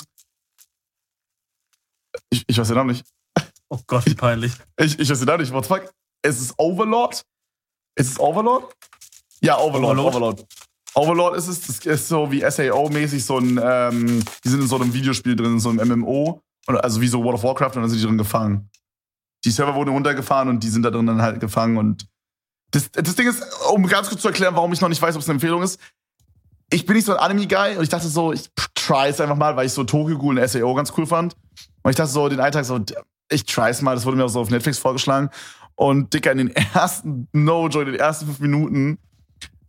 ich, ich weiß den Namen nicht. Oh Gott, wie peinlich. Ich, ich weiß nicht. What the fuck? Es ist Overlord? Ist es Overlord? Ja, Overlord. Overlord? Overlord. Overlord ist es. Das ist so wie SAO-mäßig so ein. Ähm, die sind in so einem Videospiel drin, in so einem MMO. Also wie so World of Warcraft und dann sind die drin gefangen. Die Server wurden runtergefahren und die sind da drin dann halt gefangen. Und das, das Ding ist, um ganz kurz zu erklären, warum ich noch nicht weiß, ob es eine Empfehlung ist. Ich bin nicht so ein Anime-Guy und ich dachte so, ich try es einfach mal, weil ich so Tokyo Ghoul und SAO ganz cool fand. Und ich dachte so, den Alltag so, ich try es mal, das wurde mir auch so auf Netflix vorgeschlagen. Und Dicker, in den ersten, no joy, in den ersten fünf Minuten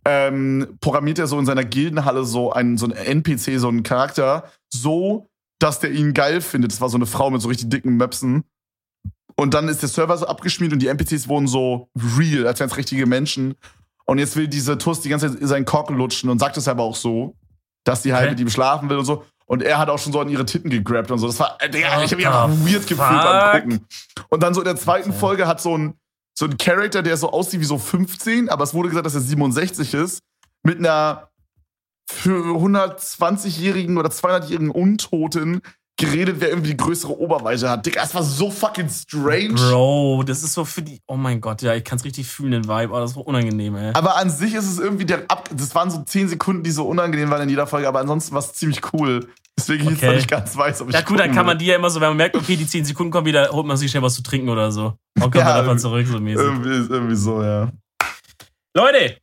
ähm, programmiert er so in seiner Gildenhalle so einen, so einen NPC, so einen Charakter, so, dass der ihn geil findet. Das war so eine Frau mit so richtig dicken Möpsen. Und dann ist der Server so abgeschmiert und die NPCs wurden so real, als wären es richtige Menschen. Und jetzt will diese Tuss die ganze Zeit seinen Cock lutschen und sagt es aber auch so, dass halt Okay. mit ihm schlafen will und so. Und er hat auch schon so an ihre Titten gegrabt und so. Das war, äh, Digga, ich hab mich einfach weird gefühlt beim? Gucken. Und dann so in der zweiten. Folge hat so ein, so ein Charakter, der so aussieht wie so 15, aber es wurde gesagt, dass er 67 ist, mit einer für 120-jährigen oder 200-jährigen Untoten geredet, wer irgendwie die größere Oberweite hat. Digga, das war so fucking strange. Bro, das ist so für die. Oh mein Gott, ja, ich kann es richtig fühlen, den Vibe. Oh, das so unangenehm, ey. Aber an sich ist es irgendwie der Ab das waren so 10 Sekunden, die so unangenehm waren in jeder Folge, aber ansonsten war es ziemlich cool. Deswegen ich jetzt Okay. noch nicht ganz weiß, ob ich Ja, gut, dann kann man die ja immer so, wenn man merkt, okay, die 10 Sekunden kommen wieder, holt man sich schnell was zu trinken oder so. Und kommt Ja, dann einfach irgendwie- zurück, so mäßig. irgendwie, irgendwie so, ja. Leute,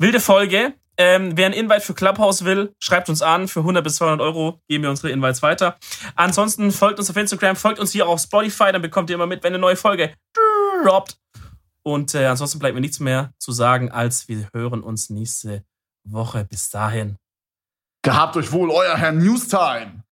wilde Folge. Ähm, wer einen Invite für Clubhouse will, schreibt uns an. Für 100 bis 200 Euro geben wir unsere Invites weiter. Ansonsten folgt uns auf Instagram, folgt uns hier auf Spotify, dann bekommt ihr immer mit, wenn eine neue Folge droppt. Und äh, ansonsten bleibt mir nichts mehr zu sagen, als wir hören uns nächste Woche. Bis dahin. Gehabt euch wohl, euer Herr Newstime.